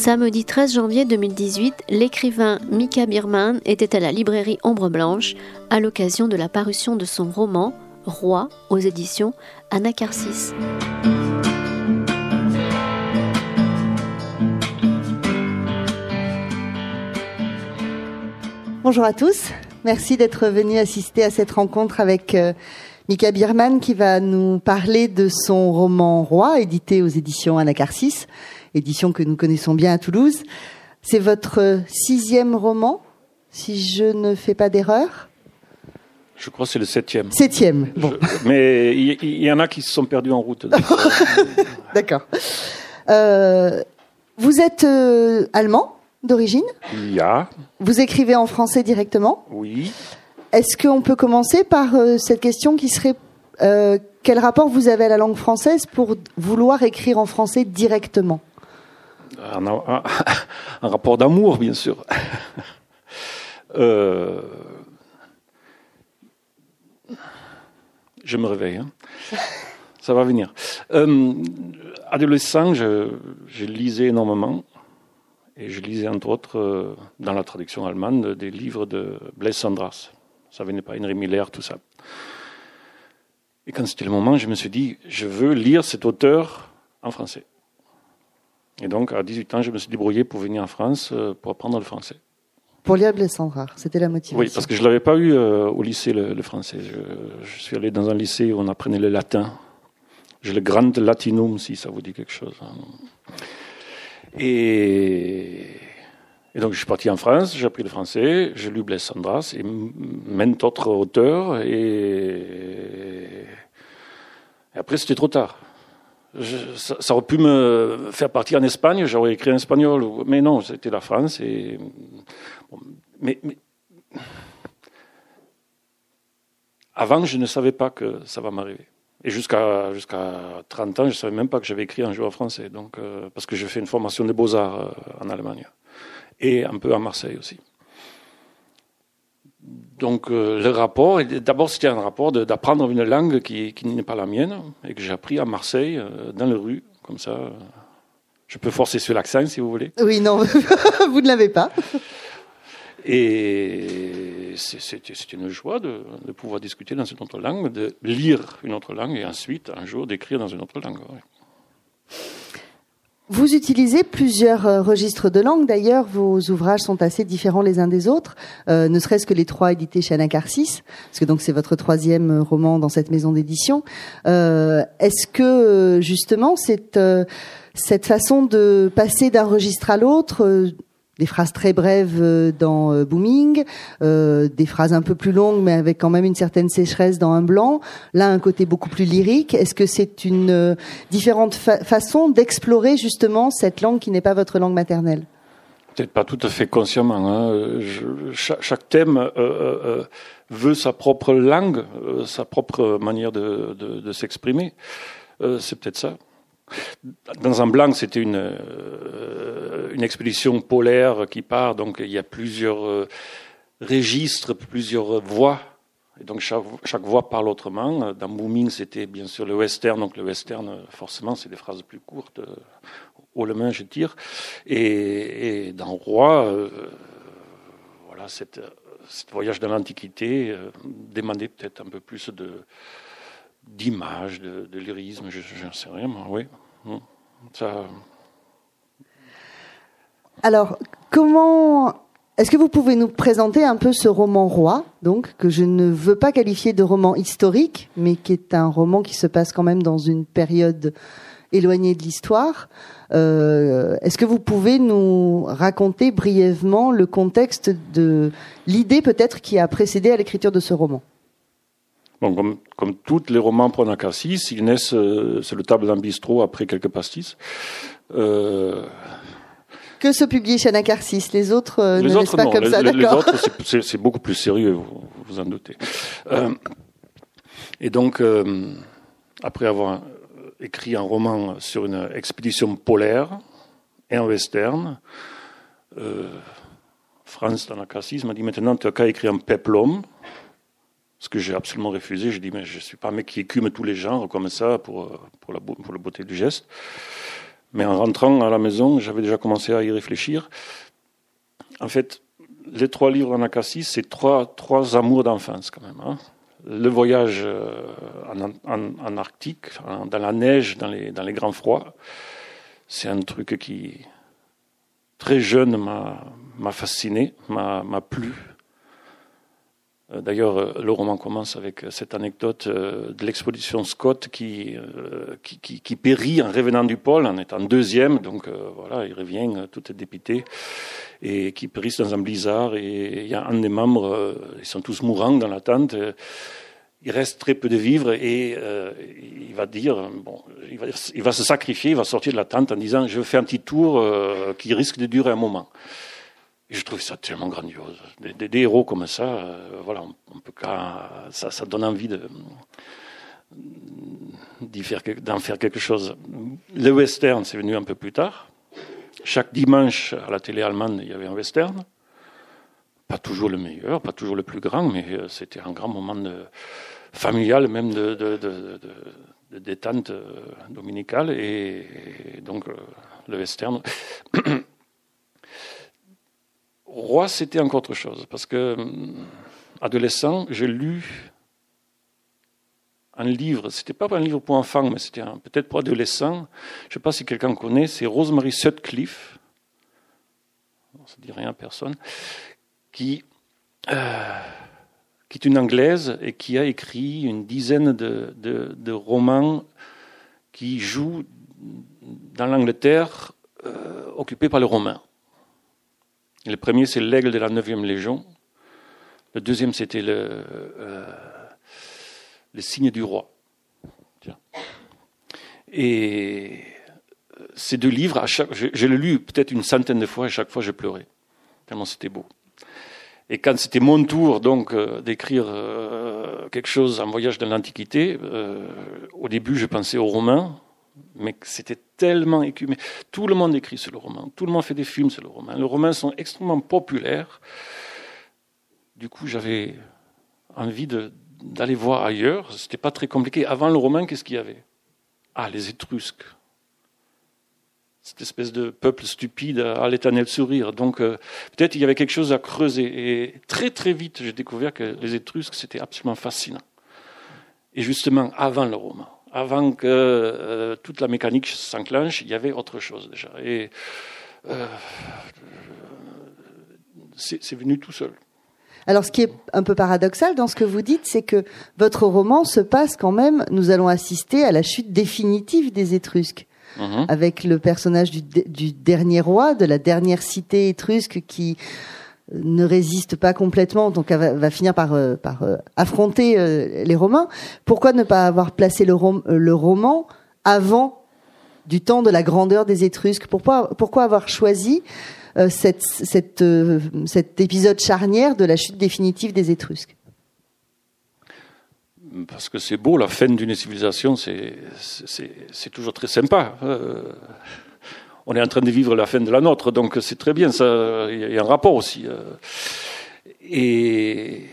Samedi 13 janvier 2018, l'écrivain Mika Birman était à la librairie Ombre Blanche à l'occasion de la parution de son roman Roi aux éditions Anacarsis. Bonjour à tous, merci d'être venus assister à cette rencontre avec euh, Mika Birman qui va nous parler de son roman Roi édité aux éditions Anacarsis édition que nous connaissons bien à Toulouse. C'est votre sixième roman, si je ne fais pas d'erreur Je crois que c'est le septième. Septième, bon. mais il y, en a qui se sont perdus en route. D'accord. Euh, vous êtes euh, allemand d'origine Ja. Vous écrivez en français directement Oui. Est-ce qu'on peut commencer par euh, cette question qui serait quel rapport vous avez à la langue française pour vouloir écrire en français directement un, rapport d'amour, bien sûr. Euh, je me réveille. Hein. Ça va venir. Euh, adolescent, je, lisais énormément. Et je lisais entre autres, euh, dans la traduction allemande, des livres de Blaise Sandras. Ça venait pas, Henry Miller, tout ça. Et quand c'était le moment, je me suis dit, je veux lire cet auteur en français. Et donc, à 18 ans, je me suis débrouillé pour venir en France euh, pour apprendre le français. Pour lire Rare, c'était la motivation. Oui, parce que je ne l'avais pas eu euh, au lycée, le, français. Je, suis allé dans un lycée où on apprenait le latin. J'ai le Grand Latinum, si ça vous dit quelque chose. Hein. Et, et donc, je suis parti en France, j'ai appris le français, j'ai lu Blaise Sandras et même d'autres auteurs. Et, et après, c'était trop tard ça, aurait pu me faire partir en Espagne, j'aurais écrit en espagnol, mais non, c'était la France. Mais, avant, je ne savais pas que ça va m'arriver. Et jusqu'à jusqu'à 30 ans, je ne savais même pas que j'avais écrit un jour en français, donc, euh, parce que j'ai fait une formation de beaux-arts euh, en Allemagne, et un peu à Marseille aussi. Donc euh, le rapport, d'abord c'était un rapport d'apprendre une langue qui, n'est pas la mienne et que j'ai appris à Marseille, euh, dans les rues, comme ça. Je peux forcer sur l'accent si vous voulez. Oui, non, vous ne l'avez pas. Et c'était une joie de, pouvoir discuter dans une autre langue, de lire une autre langue et ensuite un jour d'écrire dans une autre langue. Vous utilisez plusieurs euh, registres de langue. D'ailleurs, vos ouvrages sont assez différents les uns des autres, euh, ne serait-ce que les trois édités chez Anacarsis, parce que donc c'est votre troisième euh, roman dans cette maison d'édition. Est-ce que justement cette cette façon de passer d'un registre à l'autre des phrases très brèves euh, dans euh, Booming, euh, des phrases un peu plus longues mais avec quand même une certaine sécheresse dans Un Blanc. Là, un côté beaucoup plus lyrique. Est-ce que c'est une différente façon d'explorer justement cette langue qui n'est pas votre langue maternelle? Peut-être pas tout à fait consciemment. Hein. chaque, thème veut sa propre langue, sa propre manière de, de s'exprimer. c'est peut-être ça. Dans un blanc, c'était une, euh, une expédition polaire qui part, donc il y a plusieurs euh, registres, plusieurs voix. Et donc chaque, chaque voix parle autrement. Dans Booming, c'était bien sûr le western, donc le western, forcément, c'est des phrases plus courtes. Haut le main, je tire. Et, dans Roi, euh, voilà, cette, voyage dans l'Antiquité demandait peut-être un peu plus de d'images, de, lyrisme, je ne sais rien, moi, oui. Hmm. Alors, comment est-ce que vous pouvez nous présenter un peu ce roman Roi, donc que je ne veux pas qualifier de roman historique, mais qui est un roman qui se passe quand même dans une période éloignée de l'histoire. Euh, est-ce que vous pouvez nous raconter brièvement le contexte de l'idée peut-être qui a précédé à l'écriture de ce roman? Bon, comme, comme tous les romans pour Anacarsis, ils naissent euh, sur le table d'un bistrot après quelques pastis. Euh... Que se publie chez Anacarsis Les autres euh, les ne autres, pas comme ça, Les autres, c'est beaucoup plus sérieux, vous vous en doutez. Euh, et donc, après avoir écrit un roman sur une expédition polaire et un western, France d'Anacarsis m'a dit maintenant tu as qu'à écrire un peplum Ce que j'ai absolument refusé. J'ai dit, mais je ne suis pas un mec qui écume tous les genres comme ça pour, pour, la, pour la beauté du geste. Mais en rentrant à la maison, j'avais déjà commencé à y réfléchir. En fait, les trois livres en Akassi, c'est trois, trois amours d'enfance quand même. Hein. Le voyage euh, en, en, en Arctique, dans la neige, dans les, dans les grands froids, c'est un truc qui, très jeune, m'a fasciné, m'a plu. Euh, d'ailleurs, euh, le roman commence avec cette anecdote de l'exposition Scott qui, qui, périt en revenant du pôle, en étant deuxième. Donc voilà, il revient tout est dépité et qui périssent dans un blizzard. Et il y a un des membres, euh, ils sont tous mourants dans la tente. Euh, il reste très peu de vivres et euh, il va dire, bon, il va, il va, se sacrifier, il va sortir de la tente en disant je fais un petit tour qui risque de durer un moment. Et je trouve ça tellement grandiose. Des, héros comme ça, voilà, on, peut ça, ça donne envie de d'en faire, quelque chose. Le western, c'est venu un peu plus tard. Chaque dimanche, à la télé allemande, il y avait un western. Pas toujours le meilleur, pas toujours le plus grand, mais euh, c'était un grand moment de, familial, même de, de, détente euh, dominicale. Et, donc, euh, le western. Roi, c'était encore autre chose, parce que, adolescent, j'ai lu un livre, c'était pas un livre pour enfants, mais c'était peut-être pour adolescents. Je ne sais pas si quelqu'un connaît, c'est Rosemary Sutcliffe, ça ne dit rien à personne, qui, euh, qui est une anglaise et qui a écrit une dizaine de, de, romans qui jouent dans l'Angleterre euh, occupée par les Romains. Le premier, c'est L'Aigle de la 9e Légion. Le deuxième, c'était le. Euh, les signes du roi. Et euh, ces deux livres, à chaque, je, l'ai lu peut-être une centaine de fois et chaque fois je pleurais, tellement c'était beau. Et quand c'était mon tour donc euh, d'écrire quelque chose en voyage dans l'Antiquité, au début je pensais aux Romains, mais c'était tellement écumé. Tout le monde écrit sur le roman, tout le monde fait des films sur le roman. Les Romains sont extrêmement populaires. Du coup, j'avais envie d'aller voir ailleurs. C'était pas très compliqué. Avant le romain, qu'est-ce qu'il y avait? Ah, les Étrusques. Cette espèce de peuple stupide à l'éternel sourire. Donc, euh, peut-être il y avait quelque chose à creuser. Et très, très vite, j'ai découvert que les Étrusques, c'était absolument fascinant. Et justement, avant le roman, avant que euh, toute la mécanique s'enclenche, il y avait autre chose déjà. Et euh, c'est venu tout seul. Alors, ce qui est un peu paradoxal dans ce que vous dites, c'est que votre roman se passe quand même, nous allons assister à la chute définitive des Étrusques. Mhm. Avec le personnage du, dernier roi, de la dernière cité étrusque qui ne résiste pas complètement, donc va, finir par, euh, euh, affronter les Romains. Pourquoi ne pas avoir placé le, roman avant du temps de la grandeur des Étrusques? Pourquoi, avoir choisi euh, euh, cet épisode charnière de la chute définitive des Étrusques? Parce que c'est beau, la fin d'une civilisation, c'est toujours très sympa. Euh, on est en train de vivre la fin de la nôtre, donc c'est très bien, il y, a un rapport aussi. et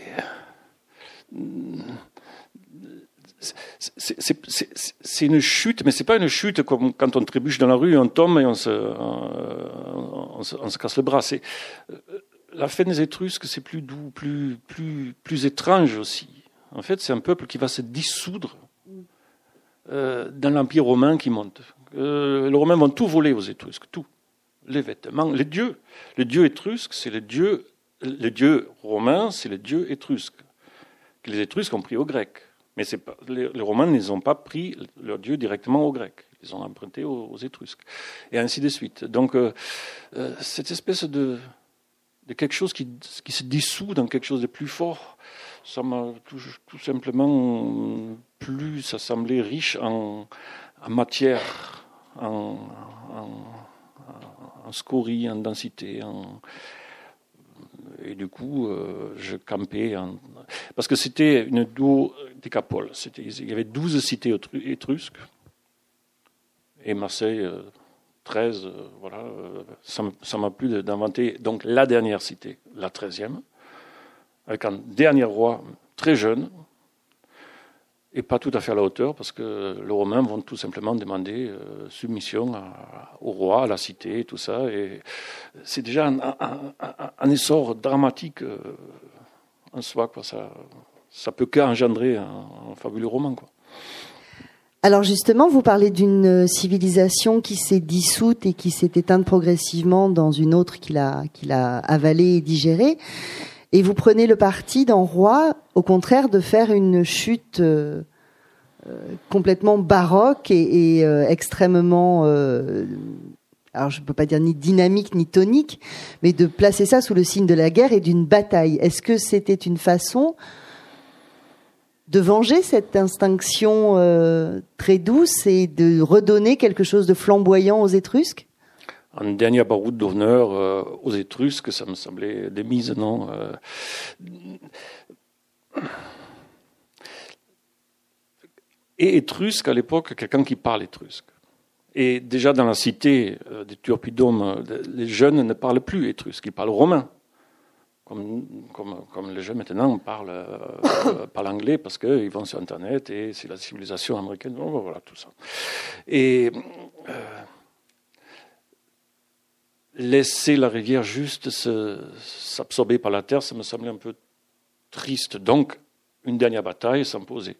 c'est une chute, mais c'est pas une chute comme quand on trébuche dans la rue, on tombe et on se, on, se, casse le bras. C'est la fin des Étrusques, c'est plus doux, plus, plus, plus étrange aussi. En fait, c'est un peuple qui va se dissoudre euh, dans l'Empire romain qui monte. Euh, les Romains vont tout voler aux Étrusques, tout. Les vêtements, les dieux. Les dieux étrusques, c'est les dieux, les dieux romains, c'est les dieux étrusques. Que les Étrusques ont pris aux Grecs. Mais les, Romains n'ont pas pris leur dieu directement aux Grecs. Ils ont emprunté aux, Étrusques. Et ainsi de suite. Donc, euh, euh, cette espèce de, quelque chose qui, se dissout dans quelque chose de plus fort, ça m'a tout, simplement plu. Ça semblait riche en matière, en, en, en, scorie, en densité, en, et du coup, euh, je campais. Parce que c'était une duo décapole. Il y avait 12 cités étrusques. Et Marseille, 13. Euh, euh, voilà. Ça m'a plu d'inventer donc la dernière cité, la 13e, avec un dernier roi très jeunes, et pas tout à fait à la hauteur, parce que les Romains vont tout simplement demander euh, submission au roi, à la cité, tout ça. Et c'est déjà un, essor dramatique euh, en soi. Quoi. Ça, ça peut qu'engendrer un, fabuleux roman. Quoi. Alors justement, vous parlez d'une civilisation qui s'est dissoute et qui s'est éteinte progressivement dans une autre qu'il a, qu'il a avalée et digérée. Et vous prenez le parti dans Roi, au contraire, de faire une chute euh, euh, complètement baroque et, euh, extrêmement, alors je ne peux pas dire ni dynamique ni tonique, mais de placer ça sous le signe de la guerre et d'une bataille. Est-ce que c'était une façon de venger cette instinction très douce et de redonner quelque chose de flamboyant aux Étrusques? Un dernier baroud d'honneur euh, aux Étrusques, ça me semblait des mises, non euh. Et étrusque à l'époque, quelqu'un qui parle étrusque. Et déjà dans la cité euh, des Turpidomes, les jeunes ne parlent plus étrusque, ils parlent romain. Comme, comme, les jeunes maintenant parlent, parlent anglais parce qu'ils vont sur Internet et c'est la civilisation américaine, voilà tout ça. Et laisser la rivière juste s'absorber par la terre, ça me semblait un peu triste. Donc, une dernière bataille s'imposait.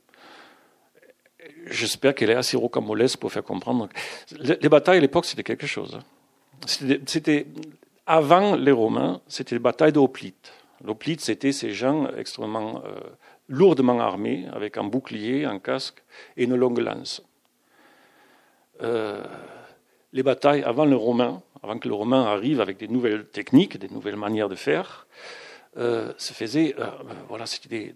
J'espère qu'elle est assez rocambolesque pour faire comprendre. Les batailles à l'époque, c'était quelque chose. Hein. C'était avant les Romains, c'était les batailles de hoplites. L'hoplite, c'était ces gens extrêmement euh, lourdement armés, avec un bouclier, un casque et une longue lance. Euh, les batailles avant les Romains, avant que le romain arrive avec des nouvelles techniques, des nouvelles manières de faire, euh, se faisait, euh, voilà, c'était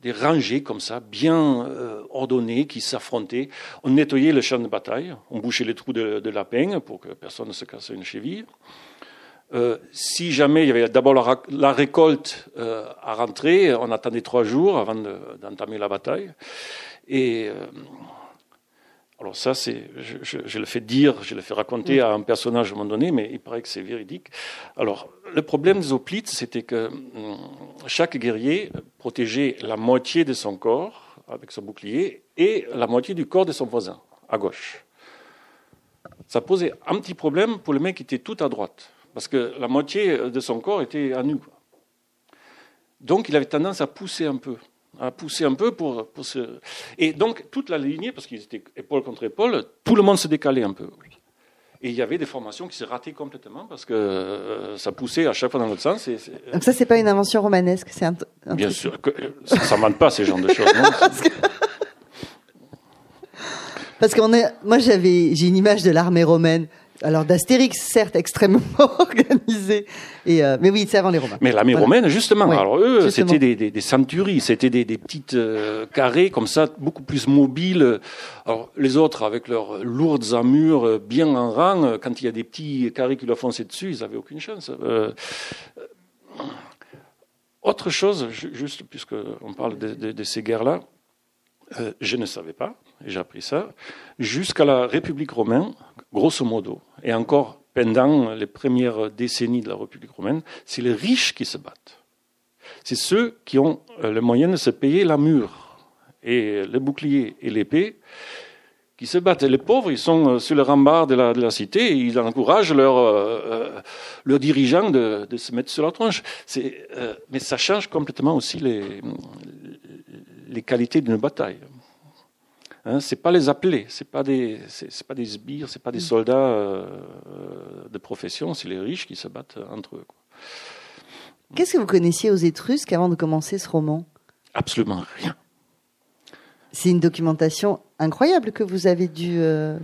des, rangées comme ça, bien euh, ordonnées, qui s'affrontaient. On nettoyait le champ de bataille, on bouchait les trous de, de lapin pour que personne ne se casse une cheville. si jamais il y avait d'abord la, récolte à rentrer, on attendait trois jours avant d'entamer la bataille. Et alors ça, c'est, je, le fais dire, je le fais raconter à un personnage à un moment donné, mais il paraît que c'est véridique. Alors, le problème des hoplites, c'était que hum, chaque guerrier protégeait la moitié de son corps avec son bouclier et la moitié du corps de son voisin, à gauche. Ça posait un petit problème pour le mec qui était tout à droite, parce que la moitié de son corps était à nu. Donc, il avait tendance à pousser un peu à pousser un peu pour, pour se... Et donc, toute la lignée, parce qu'ils étaient épaule contre épaule, tout le monde se décalait un peu. Et il y avait des formations qui se rataient complètement parce que euh, ça poussait à chaque fois dans l'autre sens. Et, Donc ça, c'est pas une invention romanesque, c'est un, Bien sûr, que, ça ne s'invente pas ces genres de choses. Non parce que, parce qu'on est, moi j'avais, j'ai une image de l'armée romaine alors d'Astérix, certes, extrêmement organisé, et, euh, mais oui, c'est avant les Romains. Mais l'armée romaine, justement, alors eux, c'était des, des, des, centuries, c'était des, des petites euh, carrés comme ça, beaucoup plus mobiles. Alors les autres, avec leurs lourdes armures, euh, bien en rang, quand il y a des petits carrés qui leur fonçaient dessus, ils n'avaient aucune chance. autre chose, juste puisqu'on parle de, de ces guerres-là, je ne savais pas, et j'ai appris ça, jusqu'à la République romaine, grosso modo, et encore pendant les premières décennies de la République romaine, c'est les riches qui se battent. C'est ceux qui ont euh, le moyen de se payer la mure et le bouclier et l'épée qui se battent. Et les pauvres, ils sont euh, sur le rempart de la, de la cité et ils encouragent leurs euh, dirigeants de, de, se mettre sur la tronche. mais ça change complètement aussi les, les qualités d'une bataille. Hein, c'est pas les appelés, c'est pas des, c'est, pas des sbires, c'est pas des soldats euh, de profession, c'est les riches qui se battent entre eux. Qu'est-ce que vous connaissiez aux Étrusques avant de commencer ce roman? Absolument rien. C'est une documentation incroyable que vous avez dû euh,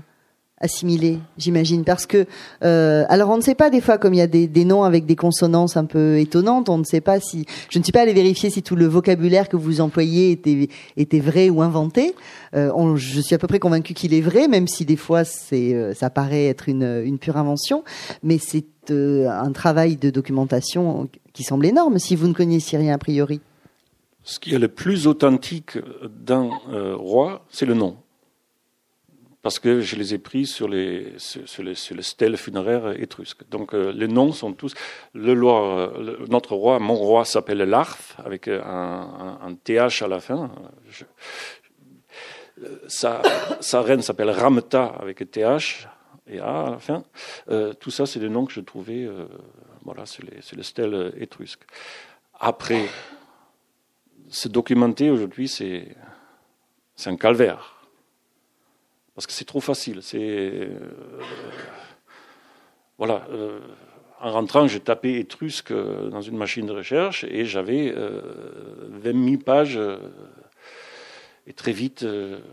assimilé, j'imagine, parce que euh, alors on ne sait pas des fois comme il y a des, noms avec des consonances un peu étonnantes, on ne sait pas si je ne suis pas allé vérifier si tout le vocabulaire que vous employez était était vrai ou inventé. Euh, on, je suis à peu près convaincu qu'il est vrai, même si des fois euh, ça paraît être une, pure invention, mais c'est euh, un travail de documentation qui semble énorme si vous ne connaissiez rien a priori. Ce qui est le plus authentique d'un roi, c'est le nom parce que je les ai pris sur les, sur, les, sur les stèles funéraires étrusques. Donc euh, les noms sont tous. Le, roi, notre roi, mon roi s'appelle Larf, avec un, un, TH à la fin. sa, sa, reine s'appelle Ramta, avec un TH et A à la fin. Euh, tout ça, c'est des noms que je trouvais euh, voilà, sur, les, sur les stèles étrusques. Après, se documenter aujourd'hui, c'est un calvaire parce que c'est trop facile. Euh, voilà. Euh, en rentrant, j'ai tapé étrusque dans une machine de recherche et j'avais 20 euh, 000 pages. et très vite,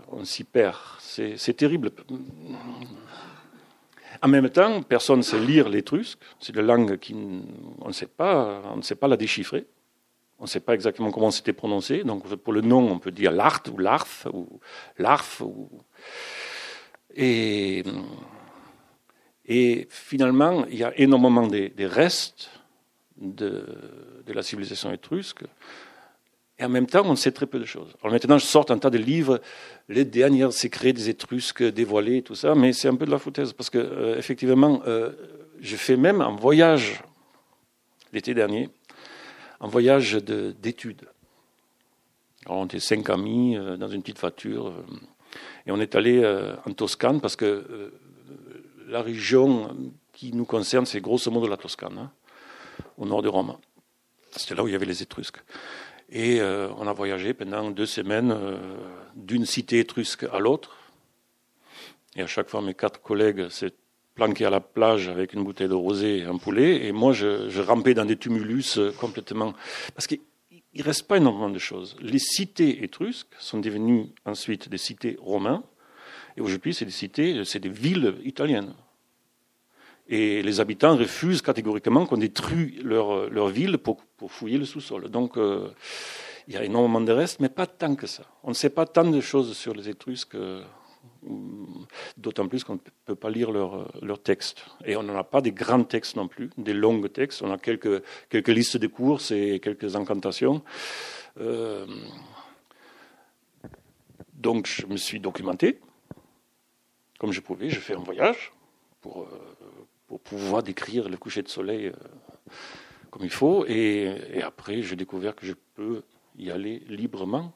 on s'y perd. C'est terrible. En même temps, personne ne sait lire l'étrusque. C'est une langue qu'on ne sait pas, on ne sait pas la déchiffrer. On ne sait pas exactement comment c'était prononcé. Donc, pour le nom, on peut dire l'art ou l'arf ou l'arf ou et, finalement, il y a énormément de, restes de, de, la civilisation étrusque. Et en même temps, on sait très peu de choses. Alors maintenant, je sors un tas de livres, les derniers secrets des Étrusques dévoilés, tout ça, mais c'est un peu de la foutaise parce que euh, effectivement, euh, je fais même un voyage l'été dernier, un voyage d'études. On était cinq amis euh, dans une petite voiture. Et on est allé euh, en Toscane parce que euh, la région qui nous concerne, c'est grosso modo la Toscane, hein, au nord de Rome. C'était là où il y avait les Étrusques. Et euh, on a voyagé pendant deux semaines d'une cité étrusque à l'autre. Et à chaque fois, mes quatre collègues s'étaient planqués à la plage avec une bouteille de rosé et un poulet. Et moi, je, je rampais dans des tumulus complètement. Parce que il ne reste pas énormément de choses. Les cités étrusques sont devenues ensuite des cités romaines, et aujourd'hui, c'est des cités, c'est des villes italiennes. Et les habitants refusent catégoriquement qu'on détruise leur, leur ville pour, pour, fouiller le sous-sol. Donc, euh, il y a énormément de restes, mais pas tant que ça. On ne sait pas tant de choses sur les Étrusques euh, d'autant plus qu'on ne peut pas lire leurs leur textes. Et on n'en a pas des grands textes non plus, des longs textes. On a quelques, quelques listes de courses et quelques incantations. Euh, donc je me suis documenté comme je pouvais. J'ai fait un voyage pour, euh, pour pouvoir décrire le coucher de soleil euh, comme il faut. Et, et après, j'ai découvert que je peux y aller librement.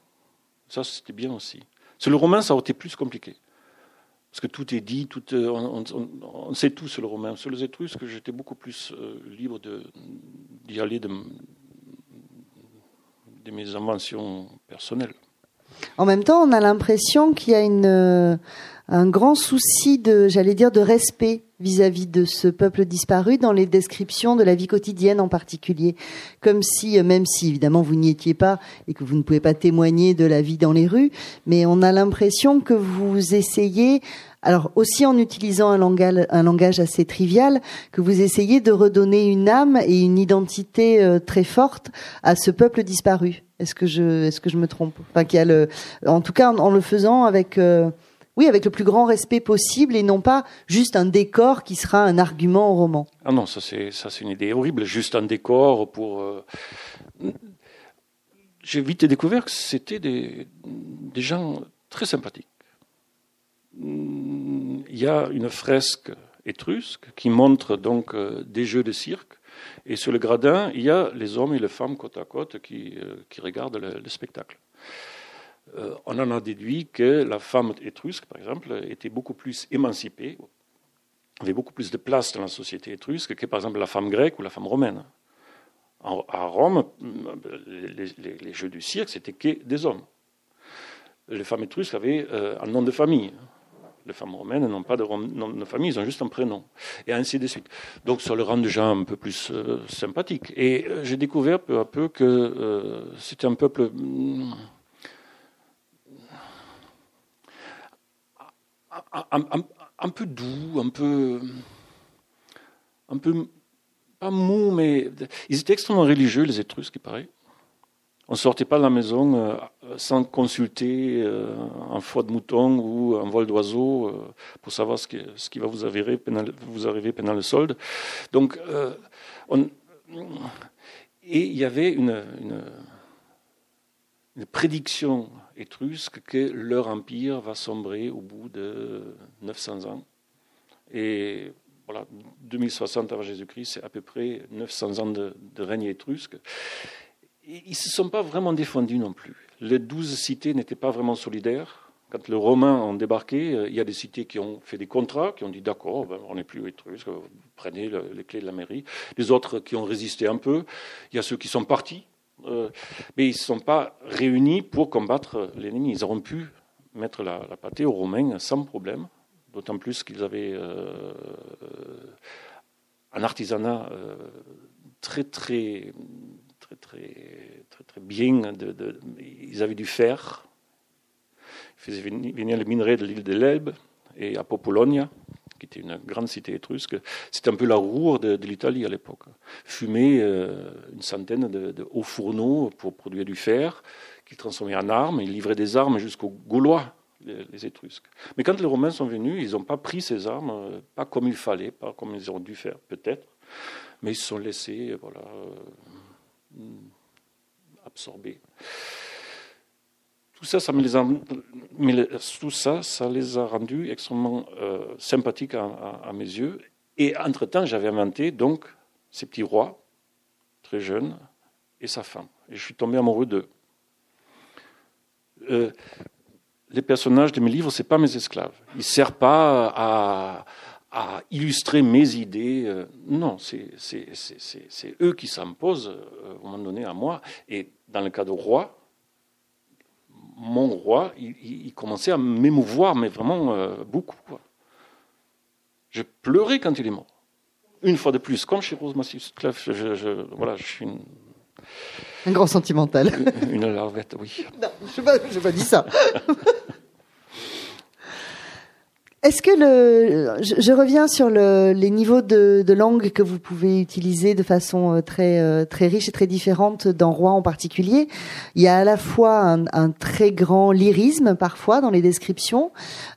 Ça, c'était bien aussi. Sur le roman, ça a été plus compliqué. Parce que tout est dit, tout, euh, on, sait tout sur le romain. Sur les Étrusques, j'étais beaucoup plus euh, libre d'y aller de, de, mes inventions personnelles. En même temps, on a l'impression qu'il y a une, euh, un grand souci de, j'allais dire, de respect vis-à-vis de ce peuple disparu dans les descriptions de la vie quotidienne en particulier. Comme si, même si évidemment vous n'y étiez pas et que vous ne pouvez pas témoigner de la vie dans les rues, mais on a l'impression que vous essayez alors aussi en utilisant un langage, assez trivial, que vous essayez de redonner une âme et une identité euh, très forte à ce peuple disparu. Est-ce que je, est-ce que je me trompe? Enfin, qu'il y a le, en tout cas en, le faisant avec, euh, oui, avec le plus grand respect possible et non pas juste un décor qui sera un argument au roman. Ah non, ça c'est ça c'est une idée horrible, juste un décor pour. Euh, j'ai vite découvert que c'était des, des gens très sympathiques il y a une fresque étrusque qui montre donc euh, des jeux de cirque. Et sur le gradin, il y a les hommes et les femmes côte à côte qui, euh, qui regardent le, spectacle. Euh, on en a déduit que la femme étrusque, par exemple, était beaucoup plus émancipée, avait beaucoup plus de place dans la société étrusque que, par exemple, la femme grecque ou la femme romaine. à Rome, les, jeux du cirque, c'était que des hommes. Les femmes étrusques avaient un nom de famille. Les femmes romaines n'ont pas de nom de famille, ils ont juste un prénom. Et ainsi de suite. Donc ça le rend déjà un peu plus euh, sympathique. Et euh, j'ai découvert peu à peu que euh, c'était un peuple un, peu doux, un peu, un peu pas mou, mais ils étaient extrêmement religieux, les Étrusques, il paraît. On ne sortait pas de la maison euh, sans consulter euh, un foie de mouton ou un vol d'oiseau euh, pour savoir ce qui, va vous arriver, pendant, vous arriver pendant le solde. Donc, on, et il y avait une, une, prédiction étrusques que leur empire va sombrer au bout de 900 ans. Et voilà, 2060 avant Jésus-Christ, c'est à peu près 900 ans de, règne étrusque. ils ne se sont pas vraiment défendus non plus. Les douze cités n'étaient pas vraiment solidaires. Quand les Romains ont débarqué, euh, il y a des cités qui ont fait des contrats, qui ont dit d'accord, ben, on n'est plus étrusques, vous prenez les clés de la mairie. Les autres qui ont résisté un peu. Il y a ceux qui sont partis, mais ils ne se sont pas réunis pour combattre l'ennemi. Ils auront pu mettre la, la pâtée aux Romains sans problème, d'autant plus qu'ils avaient euh, un artisanat très, très, très, très, très, très bien. Ils avaient du fer il faisait venir les minerais de l'île de l'Elbe et à Popolonia, qui était une grande cité étrusque. C'était un peu la roue de, l'Italie à l'époque. Fumer euh, une centaine de, hauts fourneaux pour produire du fer, qu'ils transformaient en armes. Ils livraient des armes jusqu'aux Gaulois, les, Étrusques. Mais quand les Romains sont venus, ils n'ont pas pris ces armes, euh, pas comme il fallait, pas comme ils auraient dû faire, peut-être, mais ils se sont laissés voilà, euh, absorber. Tout ça, ça, les a, rendus extrêmement euh, sympathiques à, mes yeux. Et entre-temps, j'avais inventé donc ces petits rois, très jeunes, et sa femme. Et je suis tombé amoureux d'eux. Euh, les personnages de mes livres, ce pas mes esclaves. Ils ne servent pas à, à, illustrer mes idées. Euh, non, c'est eux qui s'imposent à un moment donné à moi. Et dans le cas de roi, mon roi, il, commençait à m'émouvoir, mais vraiment euh, beaucoup. Je pleurais quand il est mort. Une fois de plus, comme chez Rose Massif je, je, voilà, je suis une... Un grand sentimental. Une, une larvette, oui. Non, je n'ai pas dit ça. Est-ce que le, je, reviens sur le, les niveaux de, langue que vous pouvez utiliser de façon euh, très euh, très riche et très différente dans Roi en particulier. Il y a à la fois un, un très grand lyrisme parfois dans les descriptions,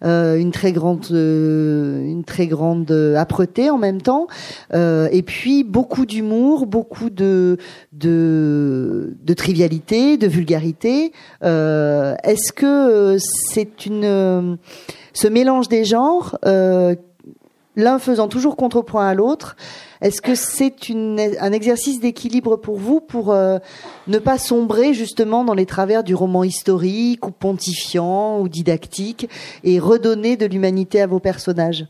euh, une très grande euh, une très grande âpreté en même temps, et puis beaucoup d'humour, beaucoup de de, de trivialité, de vulgarité. Est-ce que c'est une ce mélange des genres, euh, l'un faisant toujours contrepoint à l'autre, est-ce que c'est un exercice d'équilibre pour vous pour euh, ne pas sombrer justement dans les travers du roman historique ou pontifiant ou didactique et redonner de l'humanité à vos personnages?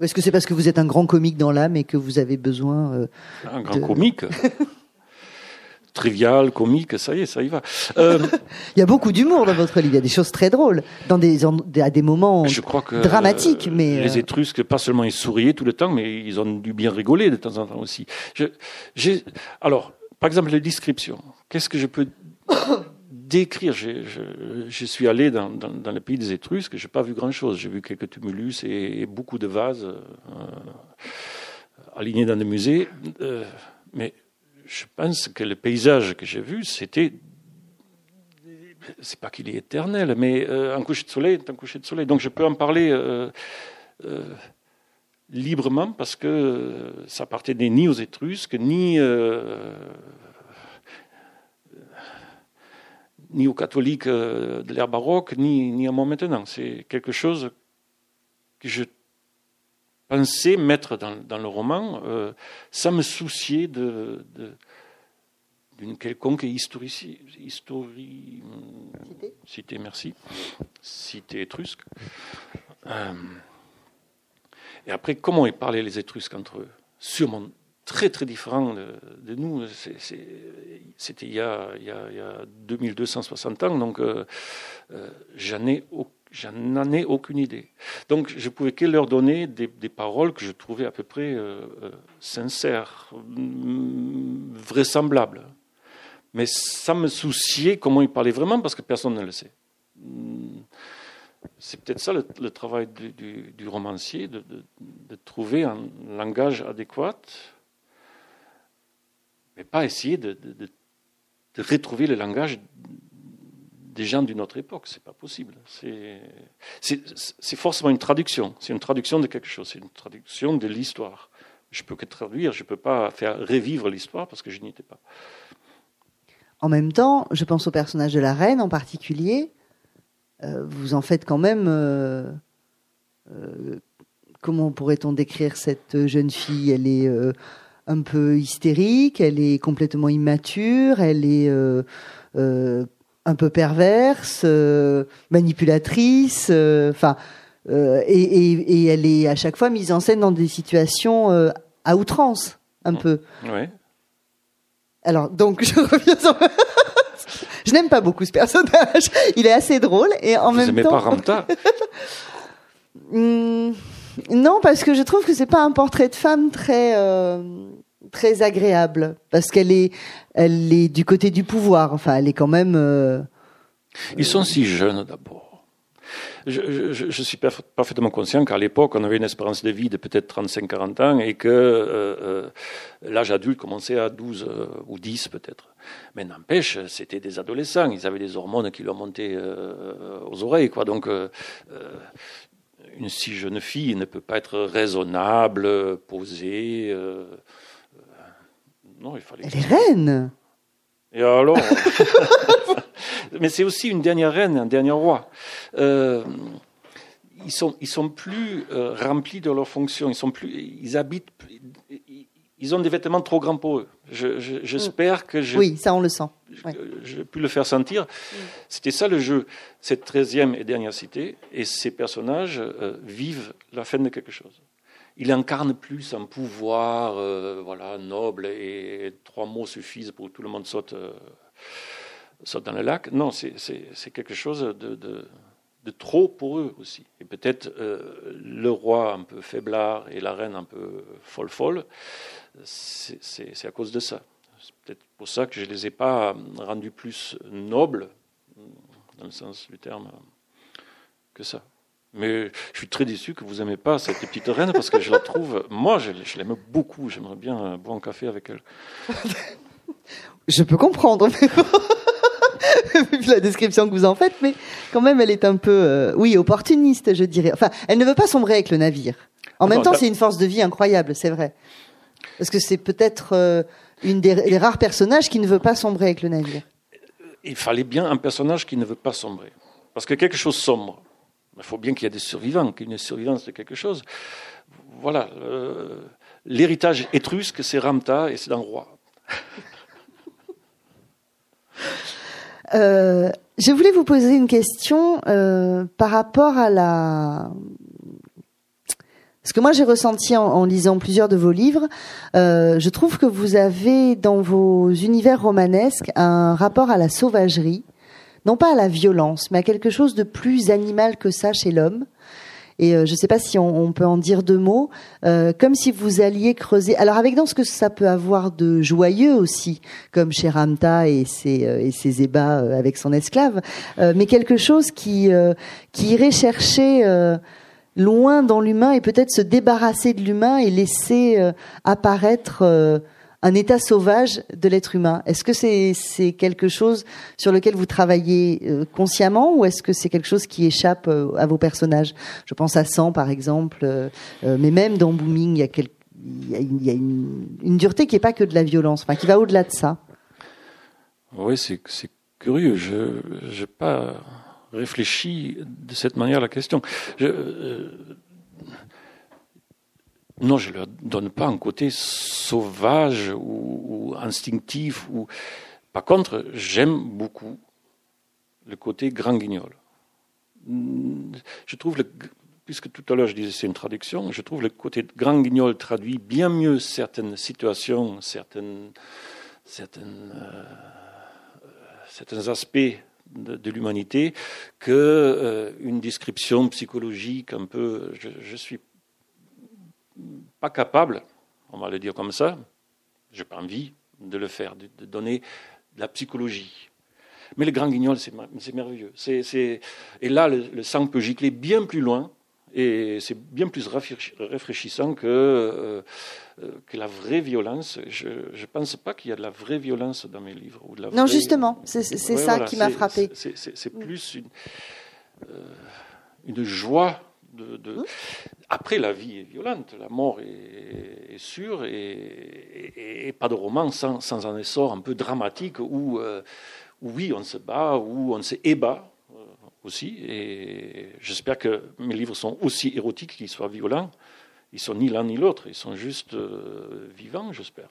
Est-ce que c'est parce que vous êtes un grand comique dans l'âme et que vous avez besoin euh, Un grand comique? trivial, comique, ça y est, ça y va. Euh, il y a beaucoup d'humour dans votre livre, il y a des choses très drôles, dans des, à des moments je crois que, dramatiques. mais Les euh, Étrusques, pas seulement ils souriaient tout le temps, mais ils ont dû bien rigoler de temps en temps aussi. Je, alors, par exemple, les descriptions. Qu'est-ce que je peux décrire? Je, je, suis allé dans, dans, le pays des Étrusques, je n'ai pas vu grand-chose. J'ai vu quelques tumulus et, beaucoup de vases euh, alignés dans des musées. mais je pense que le paysage que j'ai vu, c'était. C'est pas qu'il est éternel, mais euh, un coucher de soleil est un coucher de soleil. Donc je peux en parler euh, euh, librement parce que ça appartenait ni aux Étrusques, ni, ni aux catholiques de l'ère baroque, ni, ni à moi maintenant. C'est quelque chose que je pensais mettre dans, le roman euh, sans me soucier de, d'une quelconque historici, histori, cité. cité, merci, cité étrusque. Euh, et après, comment ils parlaient les Étrusques entre eux? Sûrement très très différent de, nous. c'était il, y a, il, y a, 2260 ans, donc euh, j'en ai aucun je n'en ai aucune idée. Donc je pouvais que leur donner des, paroles que je trouvais à peu près euh, euh, sincères, mm, vraisemblables. Mais sans me soucier comment ils parlaient vraiment, parce que personne ne le sait. C'est peut-être ça le, travail du, romancier, de, trouver un langage adéquat, mais pas essayer de retrouver le langage des gens d'une autre époque. C'est pas possible. C'est forcément une traduction. C'est une traduction de quelque chose. C'est une traduction de l'histoire. Je peux que traduire. Je peux pas faire revivre l'histoire parce que je n'y étais pas. en même temps, je pense au personnage de la reine en particulier. Euh, vous en faites quand même. Euh, euh, comment pourrait-on décrire cette jeune fille? Elle est un peu hystérique, elle est complètement immature, elle est un peu perverse, manipulatrice. Enfin, et, elle est à chaque fois mise en scène dans des situations à outrance, un peu. Ouais. Alors, donc, je reviens sur... je n'aime pas beaucoup ce personnage. Il est assez drôle et en Vous même temps. pas Ramta? Hmm, non, parce que je trouve que c'est pas un portrait de femme très euh, très agréable, parce qu'elle est elle est du côté du pouvoir. Enfin, elle est quand même. euh, Ils sont si jeunes d'abord. Je, suis parf- parfaitement conscient qu'à l'époque, on avait une espérance de vie de peut-être 35-40 ans et que euh, euh, l'âge adulte commençait à 12 euh, ou 10 peut-être. Mais n'empêche, c'était des adolescents. Ils avaient des hormones qui leur montaient aux oreilles. Quoi. Donc, une si jeune fille ne peut pas être raisonnable, posée. Non, il fallait. Elle est reine. Et alors Mais c'est aussi une dernière reine, un dernier roi. Euh, ils sont, ils sont plus euh, remplis de leurs fonctions. Ils sont plus, ils habitent, ils- ils ont des vêtements trop grands pour eux. Je- je- J'espère que je, Oui, ça on le sent. ouais. j'ai pu le faire sentir. C'était ça le jeu. Cette treizième et dernière cité, et ces personnages euh, vivent la fin de quelque chose. Il incarne plus un pouvoir, euh, voilà, noble, et trois mots suffisent pour que tout le monde saute, euh, dans le lac. Non, c'est- quelque chose de, trop pour eux aussi. Et peut-être euh, le roi un peu faiblard et la reine un peu folle-folle, c'est à cause de ça. C'est peut-être pour ça que je ne les ai pas rendus plus nobles, dans le sens du terme, que ça. Mais je suis très déçu que vous n'aimez pas cette petite reine parce que je la trouve, moi je, je l'aime beaucoup, j'aimerais bien euh, boire un café avec elle. Je peux comprendre. Vu la description que vous en faites, mais quand même, elle est un peu, euh, oui, opportuniste, je dirais. Enfin, elle ne veut pas sombrer avec le navire. En Ah même non, temps, bah- c'est une force de vie incroyable, c'est vrai. Parce que c'est peut-être euh, une des, des rares personnages qui ne veut pas sombrer avec le navire. Il fallait bien un personnage qui ne veut pas sombrer. Parce que quelque chose sombre, il faut bien qu'il y ait des survivants, qu'il y ait une survivance de quelque chose. Voilà, euh, l'héritage étrusque, c'est Ramta et c'est un roi. Euh, je voulais vous poser une question euh, par rapport à la. Ce que moi j'ai ressenti en, lisant plusieurs de vos livres, je trouve que vous avez dans vos univers romanesques un rapport à la sauvagerie, non pas à la violence, mais à quelque chose de plus animal que ça chez l'homme. Et euh, je ne sais pas si on, on peut en dire deux mots, euh, comme si vous alliez creuser. Alors avec dans ce que ça peut avoir de joyeux aussi, comme chez Ramta et ses, euh, et ses ébats euh, avec son esclave, euh, mais quelque chose qui euh, qui irait chercher loin dans l'humain et peut-être se débarrasser de l'humain et laisser apparaître un état sauvage de l'être humain. Est-ce que c'est quelque chose sur lequel vous travaillez euh, consciemment ou est-ce que c'est quelque chose qui échappe euh, à vos personnages? Je pense à Sang par exemple, euh, mais même dans Booming, il y a, une, dureté qui est pas que de la violence, qui va au-delà de ça. Oui, c'est curieux. Je n'ai pas réfléchi de cette manière à la question. Non, je ne leur donne pas un côté sauvage ou, instinctif. Ou... Par contre, j'aime beaucoup le côté grand guignol. Je trouve, le, puisque tout à l'heure je disais c'est une traduction, je trouve le côté grand guignol traduit bien mieux certaines situations, certaines, euh, certains aspects de, l'humanité que euh, une description psychologique un peu. Je suis pas capable, on va le dire comme ça. J'ai pas envie de le faire, de, de donner de la psychologie. Mais le grand guignol, c'est mer- c'est merveilleux. Et là, le, le sang peut gicler bien plus loin. Et c'est bien plus rafraîchi- rafraîchissant que, euh, euh, que la vraie violence. Je ne pense pas qu'il y a de la vraie violence dans mes livres. Ou de la Non, vraie- justement, c'est Ouais, ça voilà, qui m'a frappé. c'est- c'est plus une, euh, une joie. De, de- Mmh. Après, la vie est violente, la mort est, et sûr, et, pas de roman sans, un essor un peu dramatique où, oui, on se bat, où on se ébat aussi. Et j'espère que mes livres sont aussi érotiques qu'ils soient violents. Ils sont ni l'un ni l'autre, ils sont juste euh, vivants, j'espère.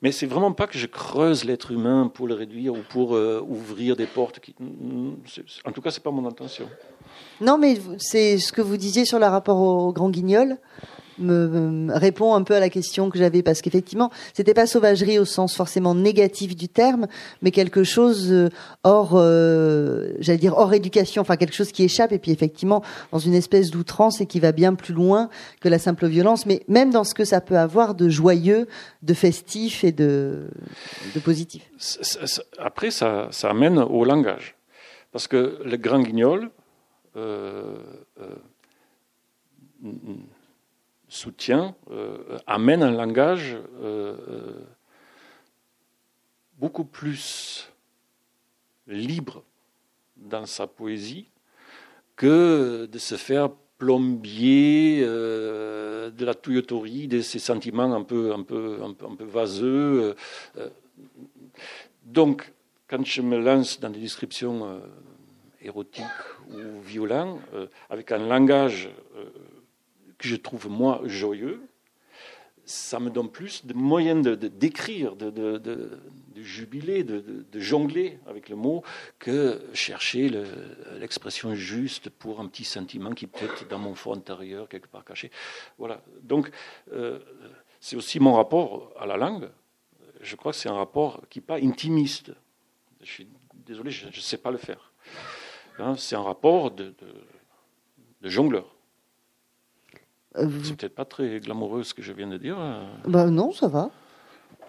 Mais c'est vraiment pas que je creuse l'être humain pour le réduire ou pour euh, ouvrir des portes. Qui... En tout cas, c'est pas mon intention. Non, mais c'est ce que vous disiez sur le rapport au grand guignol me, répond un peu à la question que j'avais parce qu'effectivement, c'était pas sauvagerie au sens forcément négatif du terme, mais quelque chose euh, hors, euh, j'allais dire hors éducation, enfin quelque chose qui échappe et puis effectivement dans une espèce d'outrance et qui va bien plus loin que la simple violence, mais même dans ce que ça peut avoir de joyeux, de festif et de, positif. Après, ça, ça amène au langage, parce que le grand guignol. Euh, soutient, euh, amène un langage euh, euh, beaucoup plus libre dans sa poésie que de se faire plombier de la tuyauterie, de ses sentiments un peu, un peu, un peu, un peu vaseux. donc, quand je me lance dans des descriptions érotiques ou violentes, avec un langage que je trouve moi joyeux, ça me donne plus de moyens d'écrire, de, de, de, jubiler, de, jongler avec le mot, que chercher l'expression juste pour un petit sentiment qui peut être dans mon fond intérieur, quelque part caché. Voilà. Donc, euh, c'est aussi mon rapport à la langue. Je crois que c'est un rapport qui n'est pas intimiste. Je suis désolé, je ne sais pas le faire. Hein, c'est un rapport de jongleur. Euh, c'est peut-être pas très glamoureux ce que je viens de dire. Bah non, ça va.